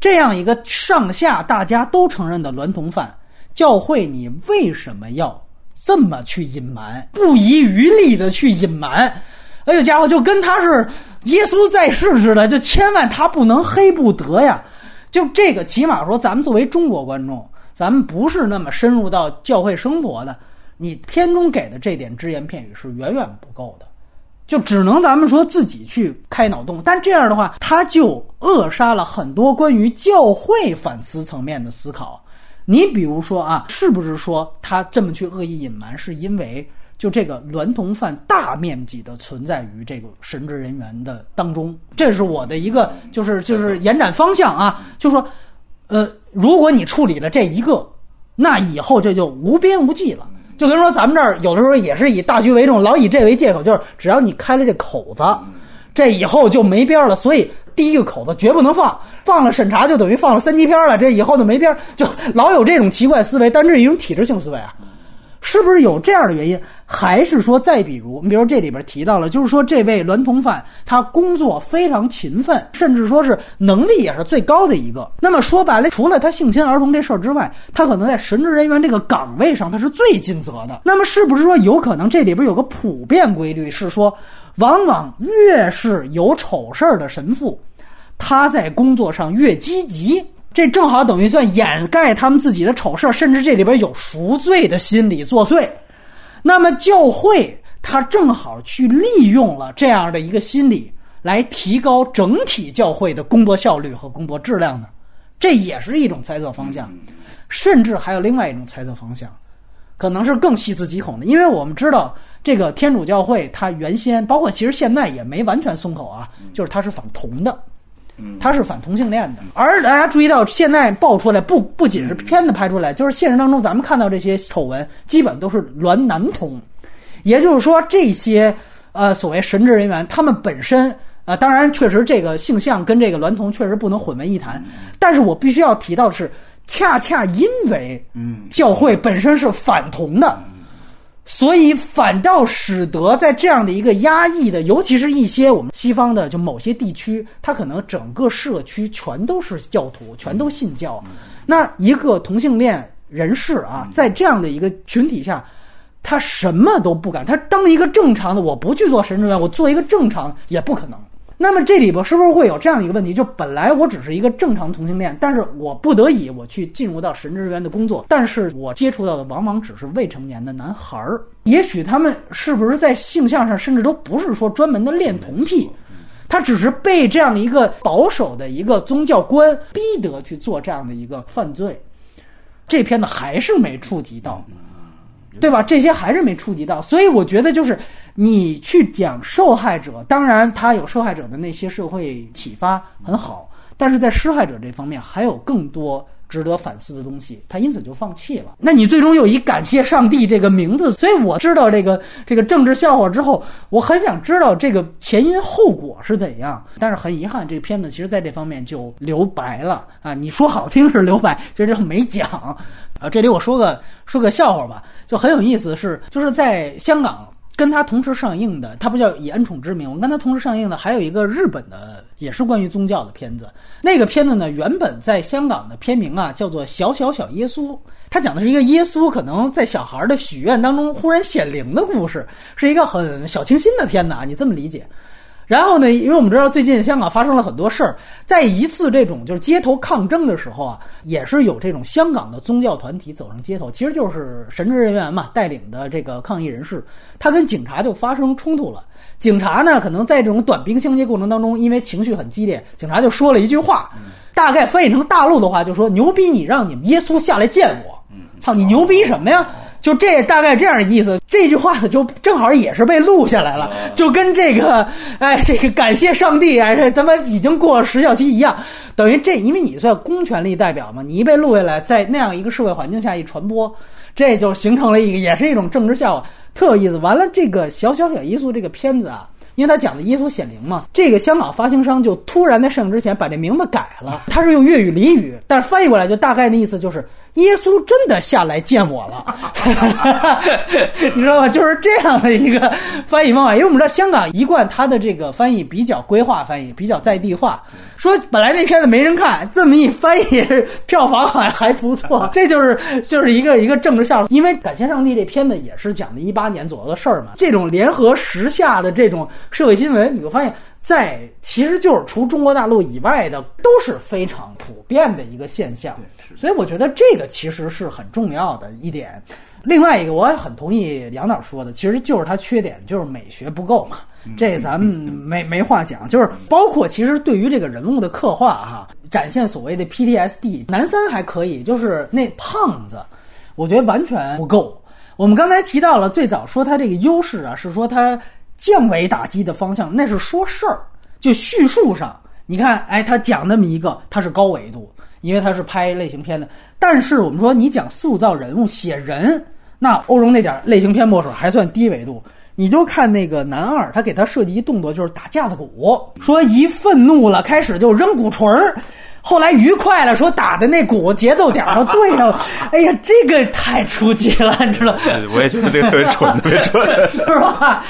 这样一个上下大家都承认的娈童犯，教会你为什么要这么去隐瞒，不遗余力的去隐瞒？哎呦家伙，就跟他是。耶稣在世似的，就千万他不能黑不得呀！就这个，起码说，咱们作为中国观众，咱们不是那么深入到教会生活的，你片中给的这点只言片语是远远不够的。就只能咱们说自己去开脑洞。但这样的话，他就扼杀了很多关于教会反思层面的思考。你比如说啊，是不是说他这么去恶意隐瞒，是因为就这个娈童犯大面积的存在于这个神职人员的当中？这是我的一个就是就是延展方向啊，就说，呃，如果你处理了这一个，那以后这就无边无际了。就跟说咱们这儿有的时候也是以大局为重，老以这为借口，就是只要你开了这口子，这以后就没边了。所以第一个口子绝不能放，放了审查就等于放了三级片了，这以后就没边，就老有这种奇怪思维。但这是一种体制性思维啊，是不是有这样的原因？还是说，再比如，你比如这里边提到了，就是说这位娈童犯他工作非常勤奋，甚至说是能力也是最高的一个。那么说白了，除了他性侵儿童这事儿之外，他可能在神职人员这个岗位上他是最尽责的。那么是不是说有可能这里边有个普遍规律是说，往往越是有丑事儿的神父，他在工作上越积极，这正好等于算掩盖他们自己的丑事，甚至这里边有赎罪的心理作祟。那么教会他正好去利用了这样的一个心理，来提高整体教会的工作效率和工作质量呢？这也是一种猜测方向，甚至还有另外一种猜测方向，可能是更细思极恐的。因为我们知道，这个天主教会它原先，包括其实现在也没完全松口啊，就是它是反同的，它是反同性恋的。而大家注意到，现在爆出来不不仅是片子拍出来，就是现实当中咱们看到这些丑闻，基本都是娈男同。也就是说，这些呃所谓神职人员，他们本身啊，当然确实这个性向跟这个娈童确实不能混为一谈。但是我必须要提到的是，恰恰因为嗯教会本身是反同的，所以反倒使得在这样的一个压抑的，尤其是一些我们西方的就某些地区，它可能整个社区全都是教徒，全都信教。那一个同性恋人士啊，在这样的一个群体下。他什么都不敢，他当一个正常的，我不去做神职员，我做一个正常也不可能。那么这里边是不是会有这样一个问题？就本来我只是一个正常同性恋，但是我不得已我去进入到神职人员的工作，但是我接触到的往往只是未成年的男孩儿。也许他们是不是在性向上，甚至都不是说专门的恋童癖，他只是被这样一个保守的一个宗教观逼得去做这样的一个犯罪。这片子还是没触及到。对吧？这些还是没触及到，所以我觉得就是你去讲受害者，当然他有受害者的那些社会启发很好，但是在施害者这方面还有更多值得反思的东西，他因此就放弃了。那你最终又以感谢上帝这个名字，所以我知道这个这个政治笑话之后，我很想知道这个前因后果是怎样。但是很遗憾，这个片子其实在这方面就留白了啊！你说好听是留白，其实就没讲啊。这里我说个说个笑话吧。就很有意思，是就是在香港跟他同时上映的，他不叫以恩宠之名，我跟他同时上映的还有一个日本的，也是关于宗教的片子。那个片子呢，原本在香港的片名啊叫做《小小小耶稣》，它讲的是一个耶稣可能在小孩的许愿当中忽然显灵的故事，是一个很小清新的片子啊，你这么理解。然后呢？因为我们知道最近香港发生了很多事儿，在一次这种就是街头抗争的时候啊，也是有这种香港的宗教团体走上街头，其实就是神职人员嘛带领的这个抗议人士，他跟警察就发生冲突了。警察呢，可能在这种短兵相接过程当中，因为情绪很激烈，警察就说了一句话，大概翻译成大陆的话就说：“牛逼，你让你们耶稣下来见我，操你牛逼什么呀？”就这大概这样的意思，这句话呢就正好也是被录下来了，就跟这个哎这个感谢上帝哎这他妈已经过了时效期一样，等于这因为你算公权力代表嘛，你一被录下来，在那样一个社会环境下一传播，这就形成了一个也是一种政治笑话，特有意思。完了，这个小小小耶稣这个片子啊，因为他讲的耶稣显灵嘛，这个香港发行商就突然在上映之前把这名字改了，他是用粤语俚语，但是翻译过来就大概的意思就是。耶稣真的下来见我了，你知道吧？就是这样的一个翻译方法，因为我们知道香港一贯它的这个翻译比较规划，翻译比较在地化。说本来那片子没人看，这么一翻译，票房好像还不错。这就是就是一个一个政治笑话。因为感谢上帝这片子也是讲的一八年左右的事儿嘛，这种联合时下的这种社会新闻，你会发现。在其实就是除中国大陆以外的都是非常普遍的一个现象，所以我觉得这个其实是很重要的一点。另外一个，我也很同意杨导说的，其实就是他缺点就是美学不够嘛。这咱们没没话讲。就是包括其实对于这个人物的刻画哈，展现所谓的 PTSD，男三还可以，就是那胖子，我觉得完全不够。我们刚才提到了最早说他这个优势啊，是说他降维打击的方向，那是说事儿，就叙述上，你看，哎，他讲那么一个，他是高维度，因为他是拍类型片的。但是我们说你讲塑造人物、写人，那欧荣那点类型片墨水还算低维度。你就看那个男二，他给他设计一动作，就是打架子鼓，说一愤怒了，开始就扔鼓槌儿。后来愉快了，说打的那鼓节奏点都对上了，哎呀，这个太出奇了，你知道？我也觉得这个特别蠢，特别蠢，是吧？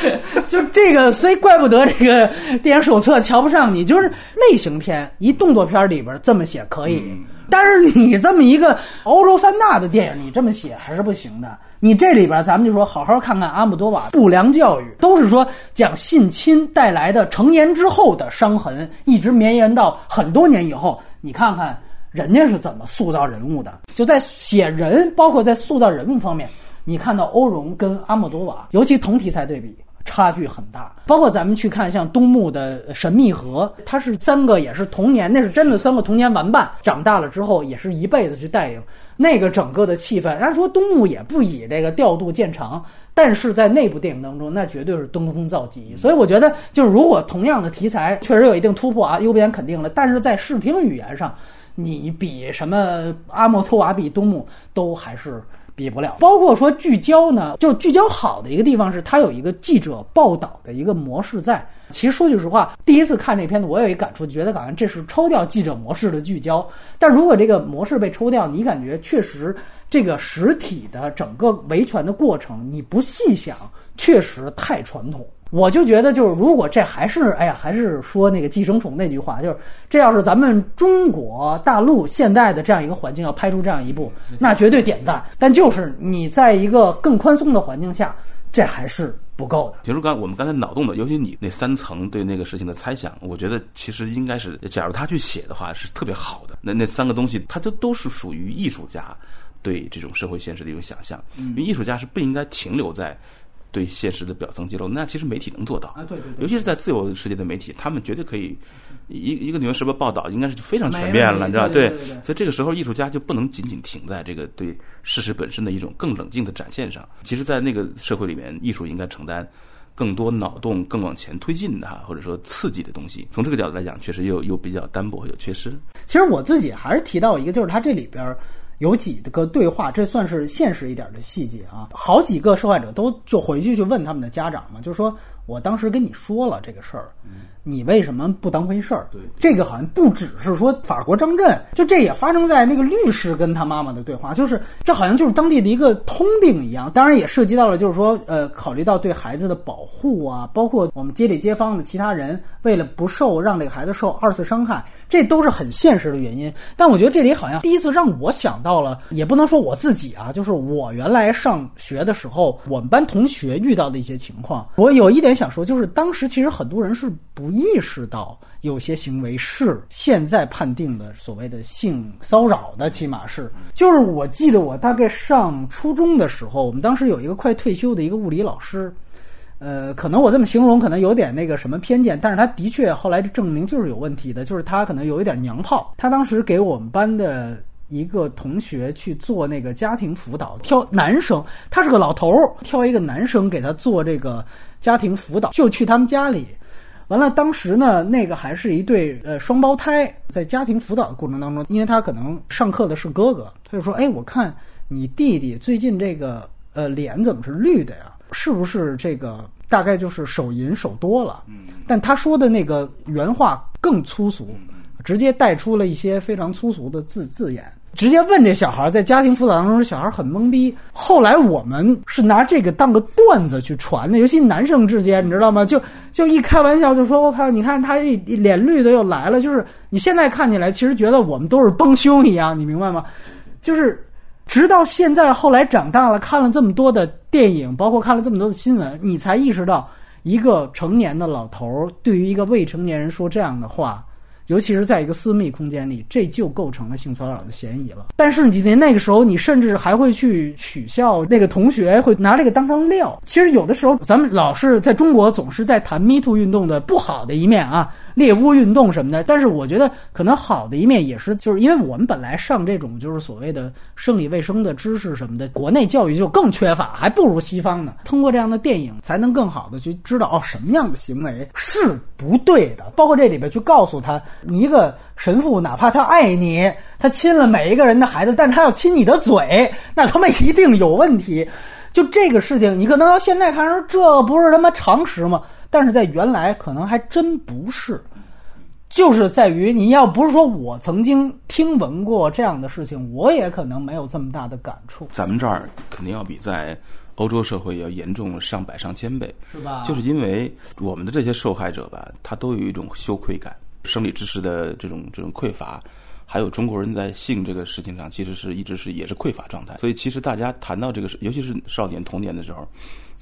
就这个，所以怪不得这个电影手册瞧不上你，就是类型片，一动作片里边这么写可以，但是你这么一个欧洲三大的电影，你这么写还是不行的。你这里边，咱们就说好好看看阿姆多瓦不良教育，都是说讲性侵带来的成年之后的伤痕，一直绵延到很多年以后。你看看人家是怎么塑造人物的，就在写人，包括在塑造人物方面，你看到欧荣跟阿姆多瓦，尤其同题材对比，差距很大。包括咱们去看像东木的《神秘河》，它是三个也是童年，那是真的三个童年玩伴，长大了之后也是一辈子去带领那个整个的气氛。按说东木也不以这个调度见长。但是在那部电影当中，那绝对是登峰造极。所以我觉得，就是如果同样的题材确实有一定突破啊，优点肯定了。但是在视听语言上，你比什么阿莫托瓦比东木都还是比不了。包括说聚焦呢，就聚焦好的一个地方是它有一个记者报道的一个模式在。其实说句实话，第一次看这片子，我有一感触，觉得好像这是抽掉记者模式的聚焦。但如果这个模式被抽掉，你感觉确实。这个实体的整个维权的过程，你不细想，确实太传统。我就觉得，就是如果这还是，哎呀，还是说那个寄生虫那句话，就是这要是咱们中国大陆现在的这样一个环境要拍出这样一部，那绝对点赞。但就是你在一个更宽松的环境下，这还是不够的。比如刚我们刚才脑洞的，尤其你那三层对那个事情的猜想，我觉得其实应该是，假如他去写的话，是特别好的。那那三个东西，它就都是属于艺术家。对这种社会现实的一种想象，因为艺术家是不应该停留在对现实的表层揭露。那其实媒体能做到啊，对对，尤其是在自由世界的媒体，他们绝对可以一一个《纽约时报》报道，应该是非常全面了，你知道对？所以这个时候，艺术家就不能仅仅停在这个对事实本身的一种更冷静的展现上。其实，在那个社会里面，艺术应该承担更多脑洞、更往前推进的哈，或者说刺激的东西。从这个角度来讲，确实又又比较单薄，有缺失。其实我自己还是提到一个，就是它这里边。有几个对话，这算是现实一点的细节啊。好几个受害者都就回去去问他们的家长嘛，就是说我当时跟你说了这个事儿。你为什么不当回事儿？对，这个好像不只是说法国张震，就这也发生在那个律师跟他妈妈的对话，就是这好像就是当地的一个通病一样。当然也涉及到了，就是说，呃，考虑到对孩子的保护啊，包括我们街里街坊的其他人，为了不受让这个孩子受二次伤害，这都是很现实的原因。但我觉得这里好像第一次让我想到了，也不能说我自己啊，就是我原来上学的时候，我们班同学遇到的一些情况。我有一点想说，就是当时其实很多人是不。意识到有些行为是现在判定的所谓的性骚扰的，起码是，就是我记得我大概上初中的时候，我们当时有一个快退休的一个物理老师，呃，可能我这么形容可能有点那个什么偏见，但是他的确后来证明就是有问题的，就是他可能有一点娘炮。他当时给我们班的一个同学去做那个家庭辅导，挑男生，他是个老头儿，挑一个男生给他做这个家庭辅导，就去他们家里。完了，当时呢，那个还是一对呃双胞胎，在家庭辅导的过程当中，因为他可能上课的是哥哥，他就说：“哎，我看你弟弟最近这个呃脸怎么是绿的呀？是不是这个大概就是手淫手多了？”嗯，但他说的那个原话更粗俗，直接带出了一些非常粗俗的字字眼。直接问这小孩，在家庭辅导当中，小孩很懵逼。后来我们是拿这个当个段子去传的，尤其男生之间，你知道吗？就就一开玩笑就说：“我靠，你看他一脸绿的又来了。”就是你现在看起来，其实觉得我们都是帮凶一样，你明白吗？就是直到现在，后来长大了，看了这么多的电影，包括看了这么多的新闻，你才意识到，一个成年的老头儿对于一个未成年人说这样的话。尤其是在一个私密空间里，这就构成了性骚扰的嫌疑了。但是你那个时候，你甚至还会去取笑那个同学，会拿这个当成料。其实有的时候，咱们老是在中国总是在谈 Me Too 运动的不好的一面啊。猎巫运动什么的，但是我觉得可能好的一面也是，就是因为我们本来上这种就是所谓的生理卫生的知识什么的，国内教育就更缺乏，还不如西方呢。通过这样的电影，才能更好的去知道哦，什么样的行为是不对的。包括这里边去告诉他，你一个神父，哪怕他爱你，他亲了每一个人的孩子，但他要亲你的嘴，那他妈一定有问题。就这个事情，你可能到现在看说这不是他妈常识吗？但是在原来可能还真不是，就是在于你要不是说我曾经听闻过这样的事情，我也可能没有这么大的感触。咱们这儿肯定要比在欧洲社会要严重上百上千倍，是吧？就是因为我们的这些受害者吧，他都有一种羞愧感，生理知识的这种这种匮乏，还有中国人在性这个事情上其实是一直是也是匮乏状态。所以其实大家谈到这个，尤其是少年童年的时候，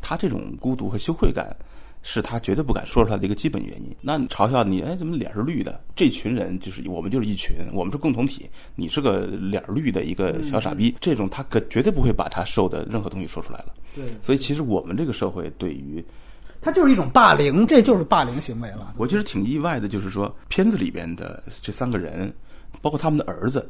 他这种孤独和羞愧感。是他绝对不敢说出来的一个基本原因。那嘲笑你，哎，怎么脸是绿的？这群人就是我们，就是一群，我们是共同体。你是个脸绿的一个小傻逼，这种他可绝对不会把他受的任何东西说出来了。对，所以其实我们这个社会对于，他就是一种霸凌，这就是霸凌行为了。我其实挺意外的，就是说片子里边的这三个人，包括他们的儿子，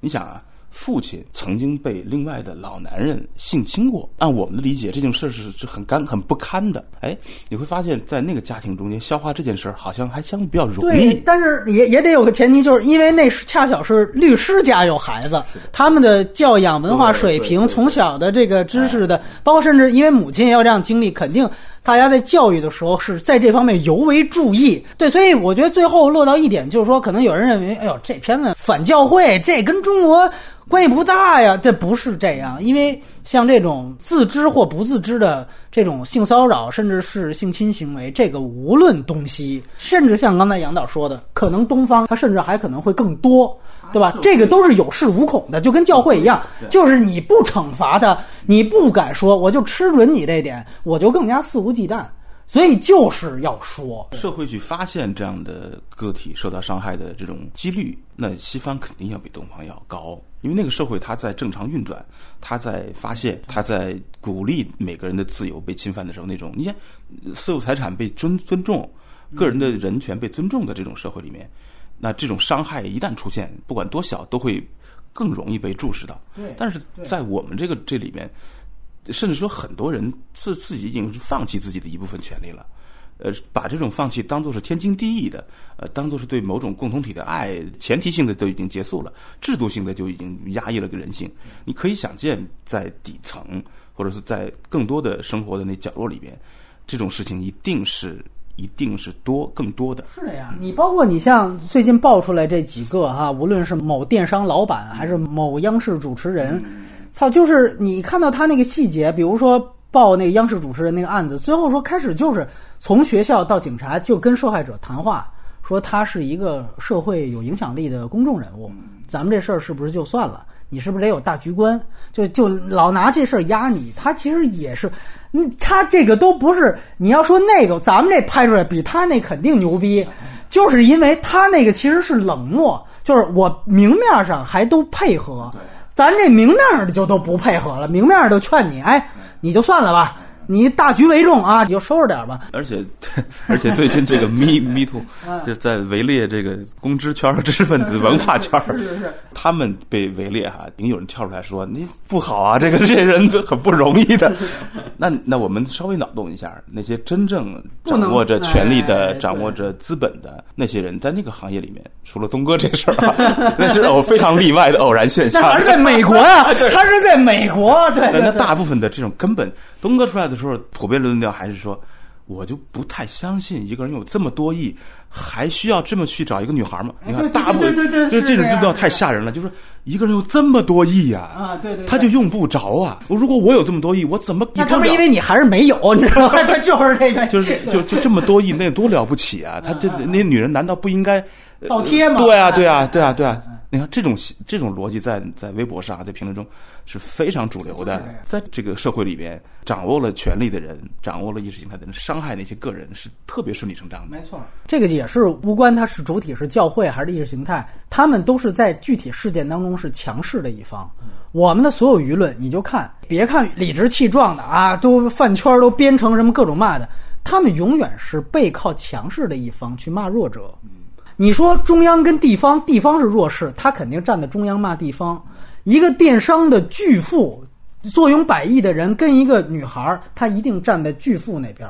你想啊。父亲曾经被另外的老男人性侵过，按我们的理解，这件事是是很干、很不堪的。哎，你会发现在那个家庭中间消化这件事儿，好像还相对比较容易。对，但是也也得有个前提，就是因为那是恰巧是律师家有孩子，他们的教养、文化水平、从小的这个知识的，包括甚至因为母亲也有这样经历，肯定大家在教育的时候是在这方面尤为注意。对，所以我觉得最后落到一点，就是说，可能有人认为，哎呦，这片子反教会，这跟中国。关系不大呀，这不是这样，因为像这种自知或不自知的这种性骚扰，甚至是性侵行为，这个无论东西，甚至像刚才杨导说的，可能东方它甚至还可能会更多，对吧？这个都是有恃无恐的，就跟教会一样，就是你不惩罚他，你不敢说，我就吃准你这点，我就更加肆无忌惮。所以就是要说，社会去发现这样的个体受到伤害的这种几率，那西方肯定要比东方要高，因为那个社会它在正常运转，它在发现，它在鼓励每个人的自由被侵犯的时候，那种你像私有财产被尊尊重，个人的人权被尊重的这种社会里面，那这种伤害一旦出现，不管多小，都会更容易被注视到。对，但是在我们这个这里面。甚至说，很多人自自己已经是放弃自己的一部分权利了，呃，把这种放弃当做是天经地义的，呃，当做是对某种共同体的爱，前提性的都已经结束了，制度性的就已经压抑了个人性。你可以想见，在底层或者是在更多的生活的那角落里边，这种事情一定是一定是多更多的。是的呀，你包括你像最近爆出来这几个哈，无论是某电商老板还是某央视主持人。操，就是你看到他那个细节，比如说报那个央视主持人那个案子，最后说开始就是从学校到警察就跟受害者谈话，说他是一个社会有影响力的公众人物，咱们这事儿是不是就算了？你是不是得有大局观？就就老拿这事儿压你？他其实也是，嗯，他这个都不是。你要说那个，咱们这拍出来比他那肯定牛逼，就是因为他那个其实是冷漠，就是我明面上还都配合。咱这明面的就都不配合了，明面的劝你，哎，你就算了吧。你大局为重啊，你就收拾点吧。而且，而且最近这个 Me Me Too 就在围猎这个公知圈、知识分子、文化圈，是是是，他们被围猎哈，已经有人跳出来说你不好啊，这个这些人都很不容易的。那那我们稍微脑洞一下，那些真正掌握着权力的、掌握着资本的那些人，在那个行业里面，除了东哥这事儿，那是偶非常例外的偶然现象。他是在美国 呀，他是在美国，对。那大部分的这种根本，东哥出来的。时候普遍论调还是说，我就不太相信一个人有这么多亿，还需要这么去找一个女孩吗？你看，大部分就是这种论调太吓人了。就是一个人有这么多亿呀，啊，对对，他就用不着啊。如果我有这么多亿，我怎么？那他们因为你还是没有，你知道吗？他就是这个，就是就就这么多亿，那多了不起啊！他这那些女人难道不应该倒贴吗？对啊，对啊，对啊，对啊。你看这种这种逻辑在在微博上在评论中是非常主流的，在这个社会里边，掌握了权力的人，掌握了意识形态的人，伤害那些个人是特别顺理成章的。没错，这个也是无关他是主体是教会还是意识形态，他们都是在具体事件当中是强势的一方。我们的所有舆论，你就看，别看理直气壮的啊，都饭圈都编成什么各种骂的，他们永远是背靠强势的一方去骂弱者。你说中央跟地方，地方是弱势，他肯定站在中央骂地方。一个电商的巨富，坐拥百亿的人，跟一个女孩，他一定站在巨富那边。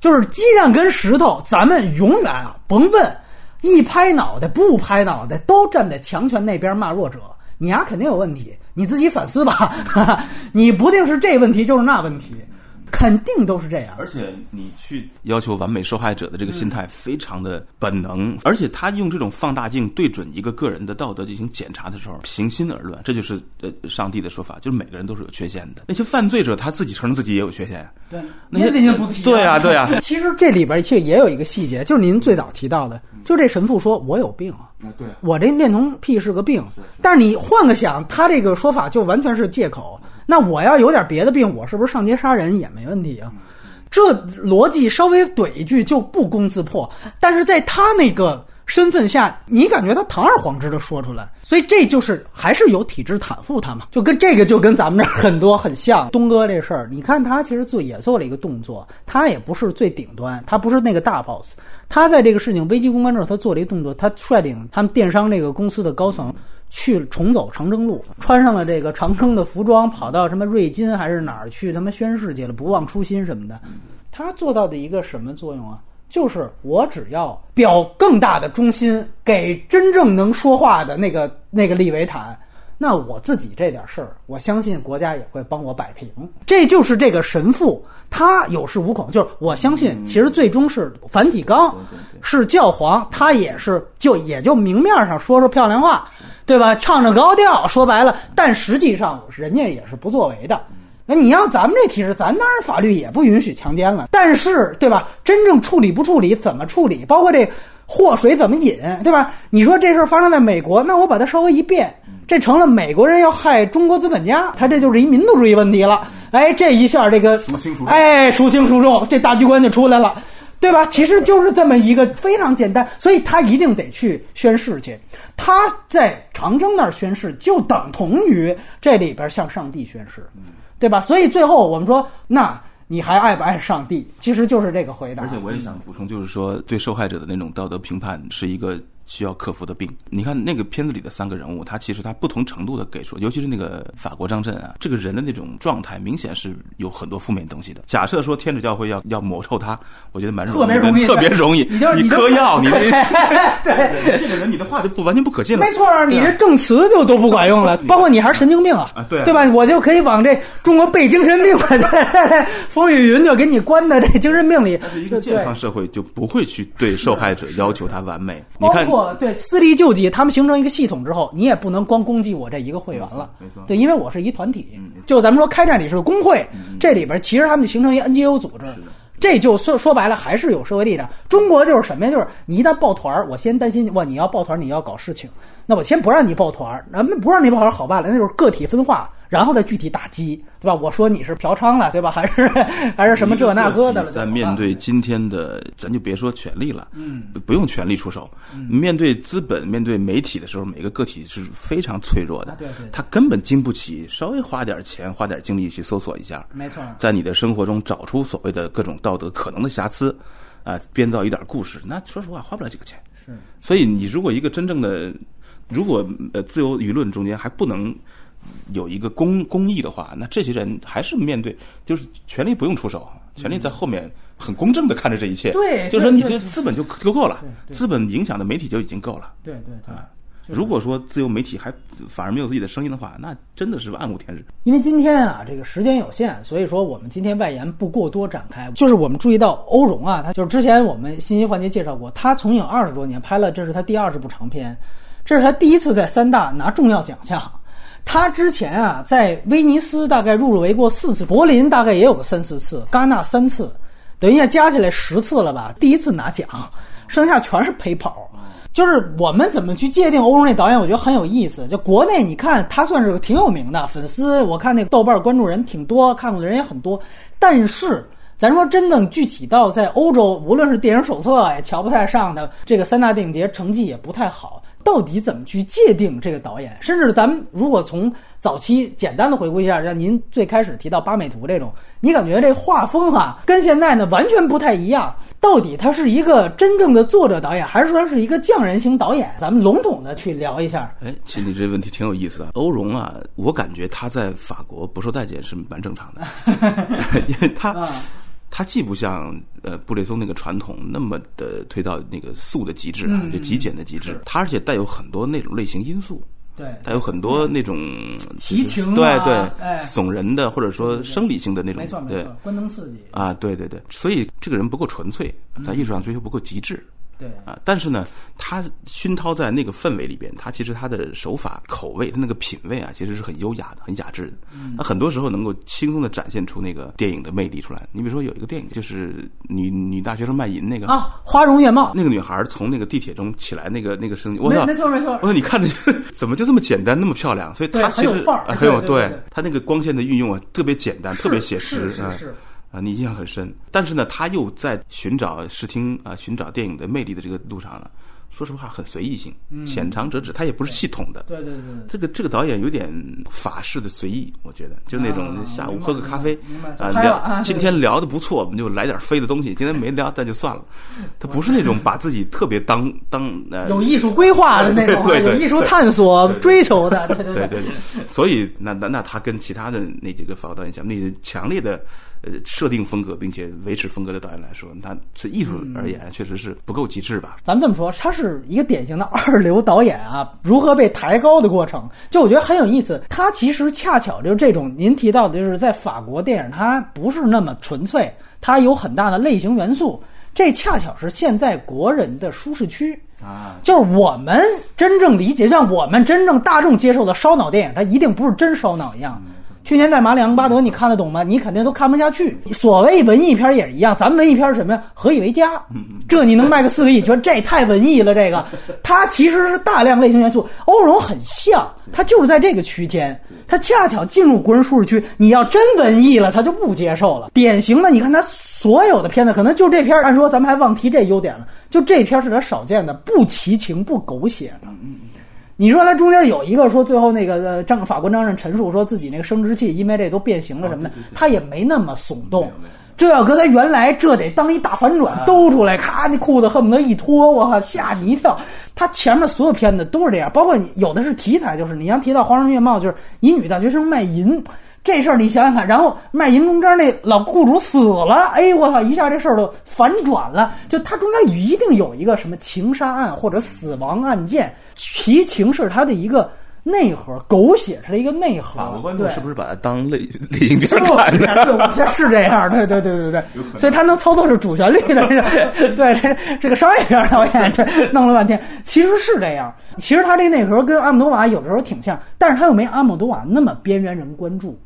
就是鸡蛋跟石头，咱们永远啊，甭问，一拍脑袋不拍脑袋，都站在强权那边骂弱者。你丫肯定有问题，你自己反思吧。你不定是这问题，就是那问题。肯定都是这样，而且你去要求完美受害者的这个心态非常的本能，而且他用这种放大镜对准一个个人的道德进行检查的时候，平心而论，这就是呃上帝的说法，就是每个人都是有缺陷的。那些犯罪者他自己承认自己也有缺陷，对，那些那些不提。对啊，对啊。其实这里边其实也有一个细节，就是您最早提到的，就这神父说我有病啊，对，我这恋童癖是个病，但是你换个想，他这个说法就完全是借口。那我要有点别的病，我是不是上街杀人也没问题啊？这逻辑稍微怼一句就不攻自破，但是在他那个身份下，你感觉他堂而皇之的说出来，所以这就是还是有体制袒护他嘛？就跟这个就跟咱们这很多很像。东哥这事儿，你看他其实做也做了一个动作，他也不是最顶端，他不是那个大 boss，他在这个事情危机公关之后，他做了一个动作，他率领他们电商这个公司的高层。去重走长征路，穿上了这个长征的服装，跑到什么瑞金还是哪儿去他妈宣誓去了，不忘初心什么的。他做到的一个什么作用啊？就是我只要表更大的忠心给真正能说话的那个那个利维坦，那我自己这点事儿，我相信国家也会帮我摆平。这就是这个神父，他有恃无恐。就是我相信，其实最终是梵蒂冈是教皇，他也是就也就明面上说说漂亮话。对吧？唱着高调，说白了，但实际上人家也是不作为的。那你要咱们这体制，咱当然法律也不允许强奸了。但是，对吧？真正处理不处理，怎么处理？包括这祸水怎么引，对吧？你说这事儿发生在美国，那我把它稍微一变，这成了美国人要害中国资本家，他这就是一民族主义问题了。哎，这一下这个孰轻孰重？哎，孰轻孰重？这大局观就出来了。对吧？其实就是这么一个非常简单，所以他一定得去宣誓去。他在长征那儿宣誓，就等同于这里边向上帝宣誓，对吧？所以最后我们说，那你还爱不爱上帝？其实就是这个回答。而且我也想补充，就是说对受害者的那种道德评判是一个。需要克服的病，你看那个片子里的三个人物，他其实他不同程度的给出，尤其是那个法国张震啊，这个人的那种状态，明显是有很多负面东西的。假设说天主教会要 要抹臭他，我觉得蛮特别容易，特别容易。你就你嗑药，你对这个人，你的话就不完全不可信了。没错，你这证词就都不管用了，包括你还是神经病啊，对对吧？我就可以往这中国背精神病了，风雨云就给你关在这精神病里。但是一个健康社会就不会去对受害者要求他完美。你看，对私力。救济他们形成一个系统之后，你也不能光攻击我这一个会员了，对，因为我是一团体，就咱们说开战你是个工会，这里边其实他们形成一 NGO 组织，这就说说白了还是有社会力量。中国就是什么呀？就是你一旦抱团我先担心哇，你要抱团你要搞事情，那我先不让你抱团那不让你抱团好办了，那就是个体分化。然后再具体打击，对吧？我说你是嫖娼了，对吧？还是还是什么这那个的了？在面对今天的，咱就别说权力了，嗯，不用权力出手。面对资本、面对媒体的时候，每个个体是非常脆弱的。对对，他根本经不起稍微花点钱、花点精力去搜索一下。没错，在你的生活中找出所谓的各种道德可能的瑕疵，啊，编造一点故事，那说实话花不了几个钱。是，所以你如果一个真正的，如果呃自由舆论中间还不能。有一个公公益的话，那这些人还是面对，就是权力不用出手，权力在后面很公正的看着这一切。对，就是说你这资本就就够了，资本影响的媒体就已经够了。对对啊，如果说自由媒体还反而没有自己的声音的话，那真的是暗无天日。因为今天啊，这个时间有限，所以说我们今天外延不过多展开。就是我们注意到欧荣啊，他就是之前我们信息环节介绍过，他从影二十多年，拍了这是他第二十部长片，这是他第一次在三大拿重要奖项。他之前啊，在威尼斯大概入围过四次，柏林大概也有个三四次，戛纳三次，等于加起来十次了吧？第一次拿奖，剩下全是陪跑。就是我们怎么去界定欧洲那导演，我觉得很有意思。就国内你看他算是挺有名的，粉丝我看那豆瓣关注人挺多，看过的人也很多。但是咱说真正具体到在欧洲，无论是电影手册也瞧不太上的，这个三大电影节成绩也不太好。到底怎么去界定这个导演？甚至咱们如果从早期简单的回顾一下，像您最开始提到八美图这种，你感觉这画风哈跟现在呢完全不太一样。到底他是一个真正的作者导演，还是说是一个匠人型导演？咱们笼统的去聊一下。哎，其实你这问题挺有意思的。欧荣啊，我感觉他在法国不受待见是蛮正常的，因为他。它既不像呃布列松那个传统那么的推到那个素的极致啊，就极简的极致，它而且带有很多那种类型因素，对，带有很多那种奇情，对对，耸人的或者说生理性的那种，没错没错，官能刺激。啊，对对对，所以这个人不够纯粹，在艺术上追求不够极致。对啊，但是呢，他熏陶在那个氛围里边，他其实他的手法、口味，他那个品味啊，其实是很优雅的、很雅致的。那很多时候能够轻松的展现出那个电影的魅力出来。你比如说有一个电影，就是女女大学生卖淫那个啊，《花容月貌》，那个女孩从那个地铁中起来，那个那个声音，我操，没错没错。我说你看着怎么就这么简单，那么漂亮？所以她其实很有对，她那个光线的运用啊，特别简单，特别写实啊。啊，你印象很深，但是呢，他又在寻找视听啊，寻找电影的魅力的这个路上呢。说实话，很随意性，浅尝辄止，他也不是系统的。对对对，这个这个导演有点法式的随意，我觉得，就那种下午喝个咖啡啊，聊今天聊的不错，我们就来点飞的东西。今天 没聊，那就算了。他不是那种把自己特别当当呃 有艺术规划的那种，有艺术探索追求的。对对对对，所以那那那他跟其他的那几个法国导演相比，那强烈的呃设定风格并且维持风格的导演来说，他是艺术而言确实是不够极致吧？咱们这么说，他是。是一个典型的二流导演啊，如何被抬高的过程，就我觉得很有意思。他其实恰巧就是这种您提到的，就是在法国电影，它不是那么纯粹，它有很大的类型元素。这恰巧是现在国人的舒适区啊，就是我们真正理解，像我们真正大众接受的烧脑电影，它一定不是真烧脑一样。去年在马里昂巴德，你看得懂吗？你肯定都看不下去。所谓文艺片也一样，咱们文艺片是什么呀？何以为家？这你能卖个四个亿？觉得这太文艺了。这个，它其实是大量类型元素。欧荣很像，它就是在这个区间，它恰巧进入国人舒适区。你要真文艺了，他就不接受了。典型的，你看他所有的片子，可能就这片按说咱们还忘提这优点了，就这片是他少见的不奇情不狗血的。嗯嗯你说他中间有一个说最后那个张法官张任陈述说自己那个生殖器因为这都变形了什么的，他也没那么耸动。这要搁他原来，这得当一大反转兜出来，咔，那裤子恨不得一脱，我靠，吓你一跳。他前面所有片子都是这样，包括有的是题材，就是你像提到《花容月貌》，就是一女大学生卖淫这事儿，你想想看，然后卖淫中间那老雇主死了，哎，我操，一下这事儿都反转了。就他中间一定有一个什么情杀案或者死亡案件。其情是它的一个内核，狗血是一个内核。法国观众是不是把它当类类型片看？对，我觉得是这样。对对对对对，所以他能操作是主旋律的，是，对，这这个商业片导演，对，弄了半天，其实是这样。其实他这内核跟阿姆多瓦有的时候挺像，但是他又没阿姆多瓦那么边缘人关注，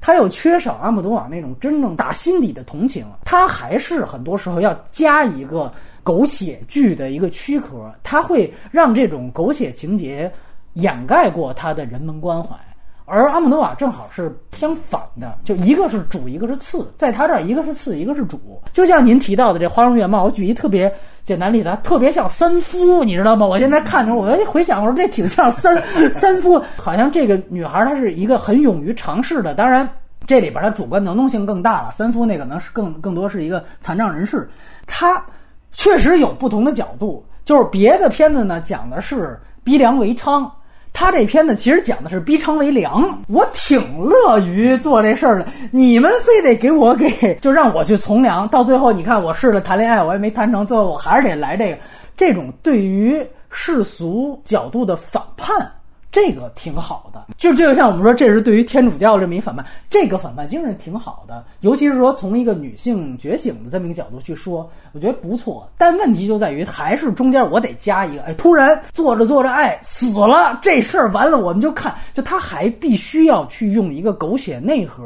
他又缺少阿姆多瓦那种真正打心底的同情，他还是很多时候要加一个。狗血剧的一个躯壳，他会让这种狗血情节掩盖过他的人文关怀，而阿姆多瓦正好是相反的，就一个是主，一个是次，在他这儿一个是次，一个是主。就像您提到的这《花容月貌》，我举一特别简单例子，特别像三夫，你知道吗？我现在看着，我回想，我说这挺像三三夫，好像这个女孩她是一个很勇于尝试的，当然这里边她主观能动性更大了，三夫那可能是更更多是一个残障人士，她。确实有不同的角度，就是别的片子呢讲的是逼良为娼，他这片子其实讲的是逼娼为良。我挺乐于做这事儿的，你们非得给我给，就让我去从良。到最后，你看我试着谈恋爱，我也没谈成，最后我还是得来这个。这种对于世俗角度的反叛。这个挺好的，就就像我们说，这是对于天主教这么一反叛，这个反叛精神挺好的，尤其是说从一个女性觉醒的这么一个角度去说，我觉得不错。但问题就在于，还是中间我得加一个，哎，突然做着做着，哎，死了，这事儿完了，我们就看，就他还必须要去用一个狗血内核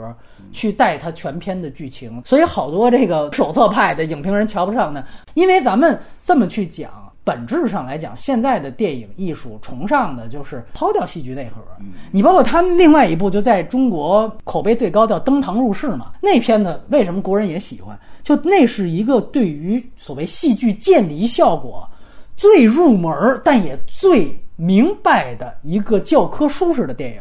去带他全篇的剧情，所以好多这个手册派的影评人瞧不上呢，因为咱们这么去讲。本质上来讲，现在的电影艺术崇尚的就是抛掉戏剧内核。你包括他另外一部就在中国口碑最高叫《登堂入室》嘛，那片子为什么国人也喜欢？就那是一个对于所谓戏剧渐离效果最入门但也最明白的一个教科书式的电影。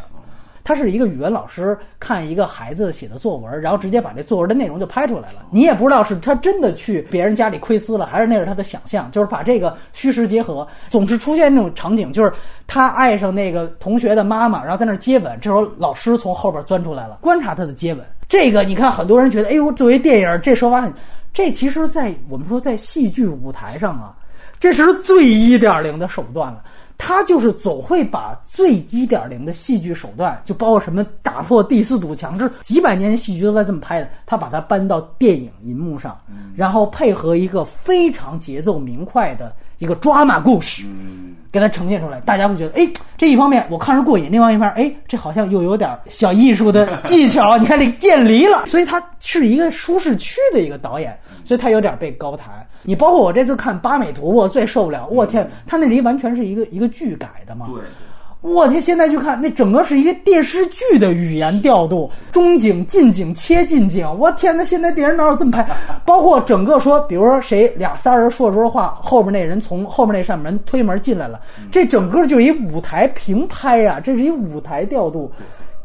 他是一个语文老师看一个孩子写的作文，然后直接把这作文的内容就拍出来了。你也不知道是他真的去别人家里窥私了，还是那是他的想象。就是把这个虚实结合，总是出现那种场景，就是他爱上那个同学的妈妈，然后在那接吻。这时候老师从后边钻出来了，观察他的接吻。这个你看，很多人觉得，哎呦，作为电影，这手法很……这其实，在我们说在戏剧舞台上啊，这是最一点零的手段了。他就是总会把最一点零的戏剧手段，就包括什么打破第四堵墙，这几百年戏剧都在这么拍的。他把它搬到电影银幕上，然后配合一个非常节奏明快的一个抓马故事，给它呈现出来。大家会觉得，哎，这一方面我看着过瘾，另外一方面，哎，这好像又有点小艺术的技巧。你看这渐离了，所以他是一个舒适区的一个导演，所以他有点被高抬。你包括我这次看八美图，我最受不了。我天，他那里完全是一个一个剧改的嘛？对。我天，现在去看那整个是一个电视剧的语言调度，中景、近景、切近景。我天，那现在电影哪有这么拍？包括整个说，比如说谁俩仨人说着说着话，后边那人从后面那扇门推门进来了，这整个就一舞台平拍呀，这是一舞台调度。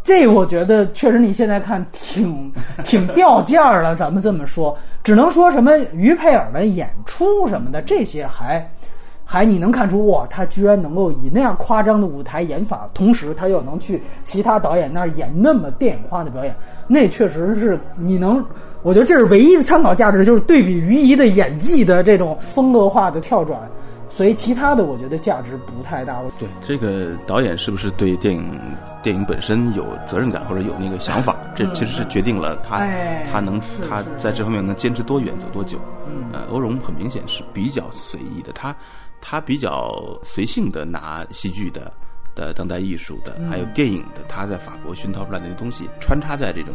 这我觉得确实，你现在看挺 挺掉价儿了。咱们这么说，只能说什么于佩尔的演出什么的，这些还还你能看出哇，他居然能够以那样夸张的舞台演法，同时他又能去其他导演那儿演那么电影化的表演，那确实是你能，我觉得这是唯一的参考价值，就是对比于仪的演技的这种风格化的跳转。所以其他的我觉得价值不太大。对这个导演是不是对电影电影本身有责任感或者有那个想法，这其实是决定了他他能他在这方面能坚持多远走多久。呃，欧荣很明显是比较随意的，他他比较随性的拿戏剧的的当代艺术的还有电影的他在法国熏陶出来的那东西穿插在这种。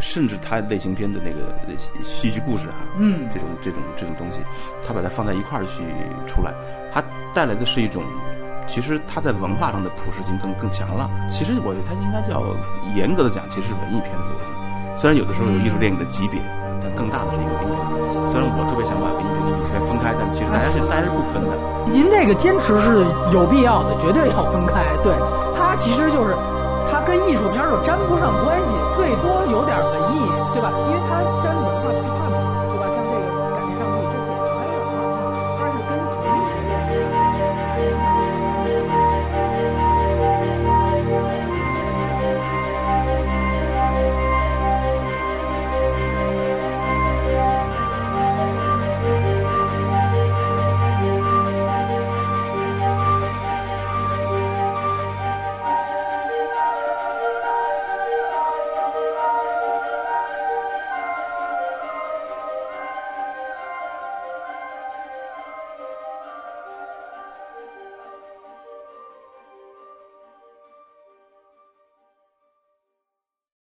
甚至他类型片的那个戏剧故事哈，嗯，这种这种这种东西，他把它放在一块儿去出来，他带来的是一种，其实它在文化上的普适性更更强了。其实我觉得它应该叫严格的讲，其实是文艺片的逻辑。虽然有的时候有艺术电影的级别，但更大的是一个文艺片的逻辑。虽然我特别想把文艺片跟艺术片分开，但其实大家是大家是不分的。您这个坚持是有必要的，绝对要分开。对，它其实就是。它跟艺术片儿又沾不上关系，最多有点文艺，对吧？因为它。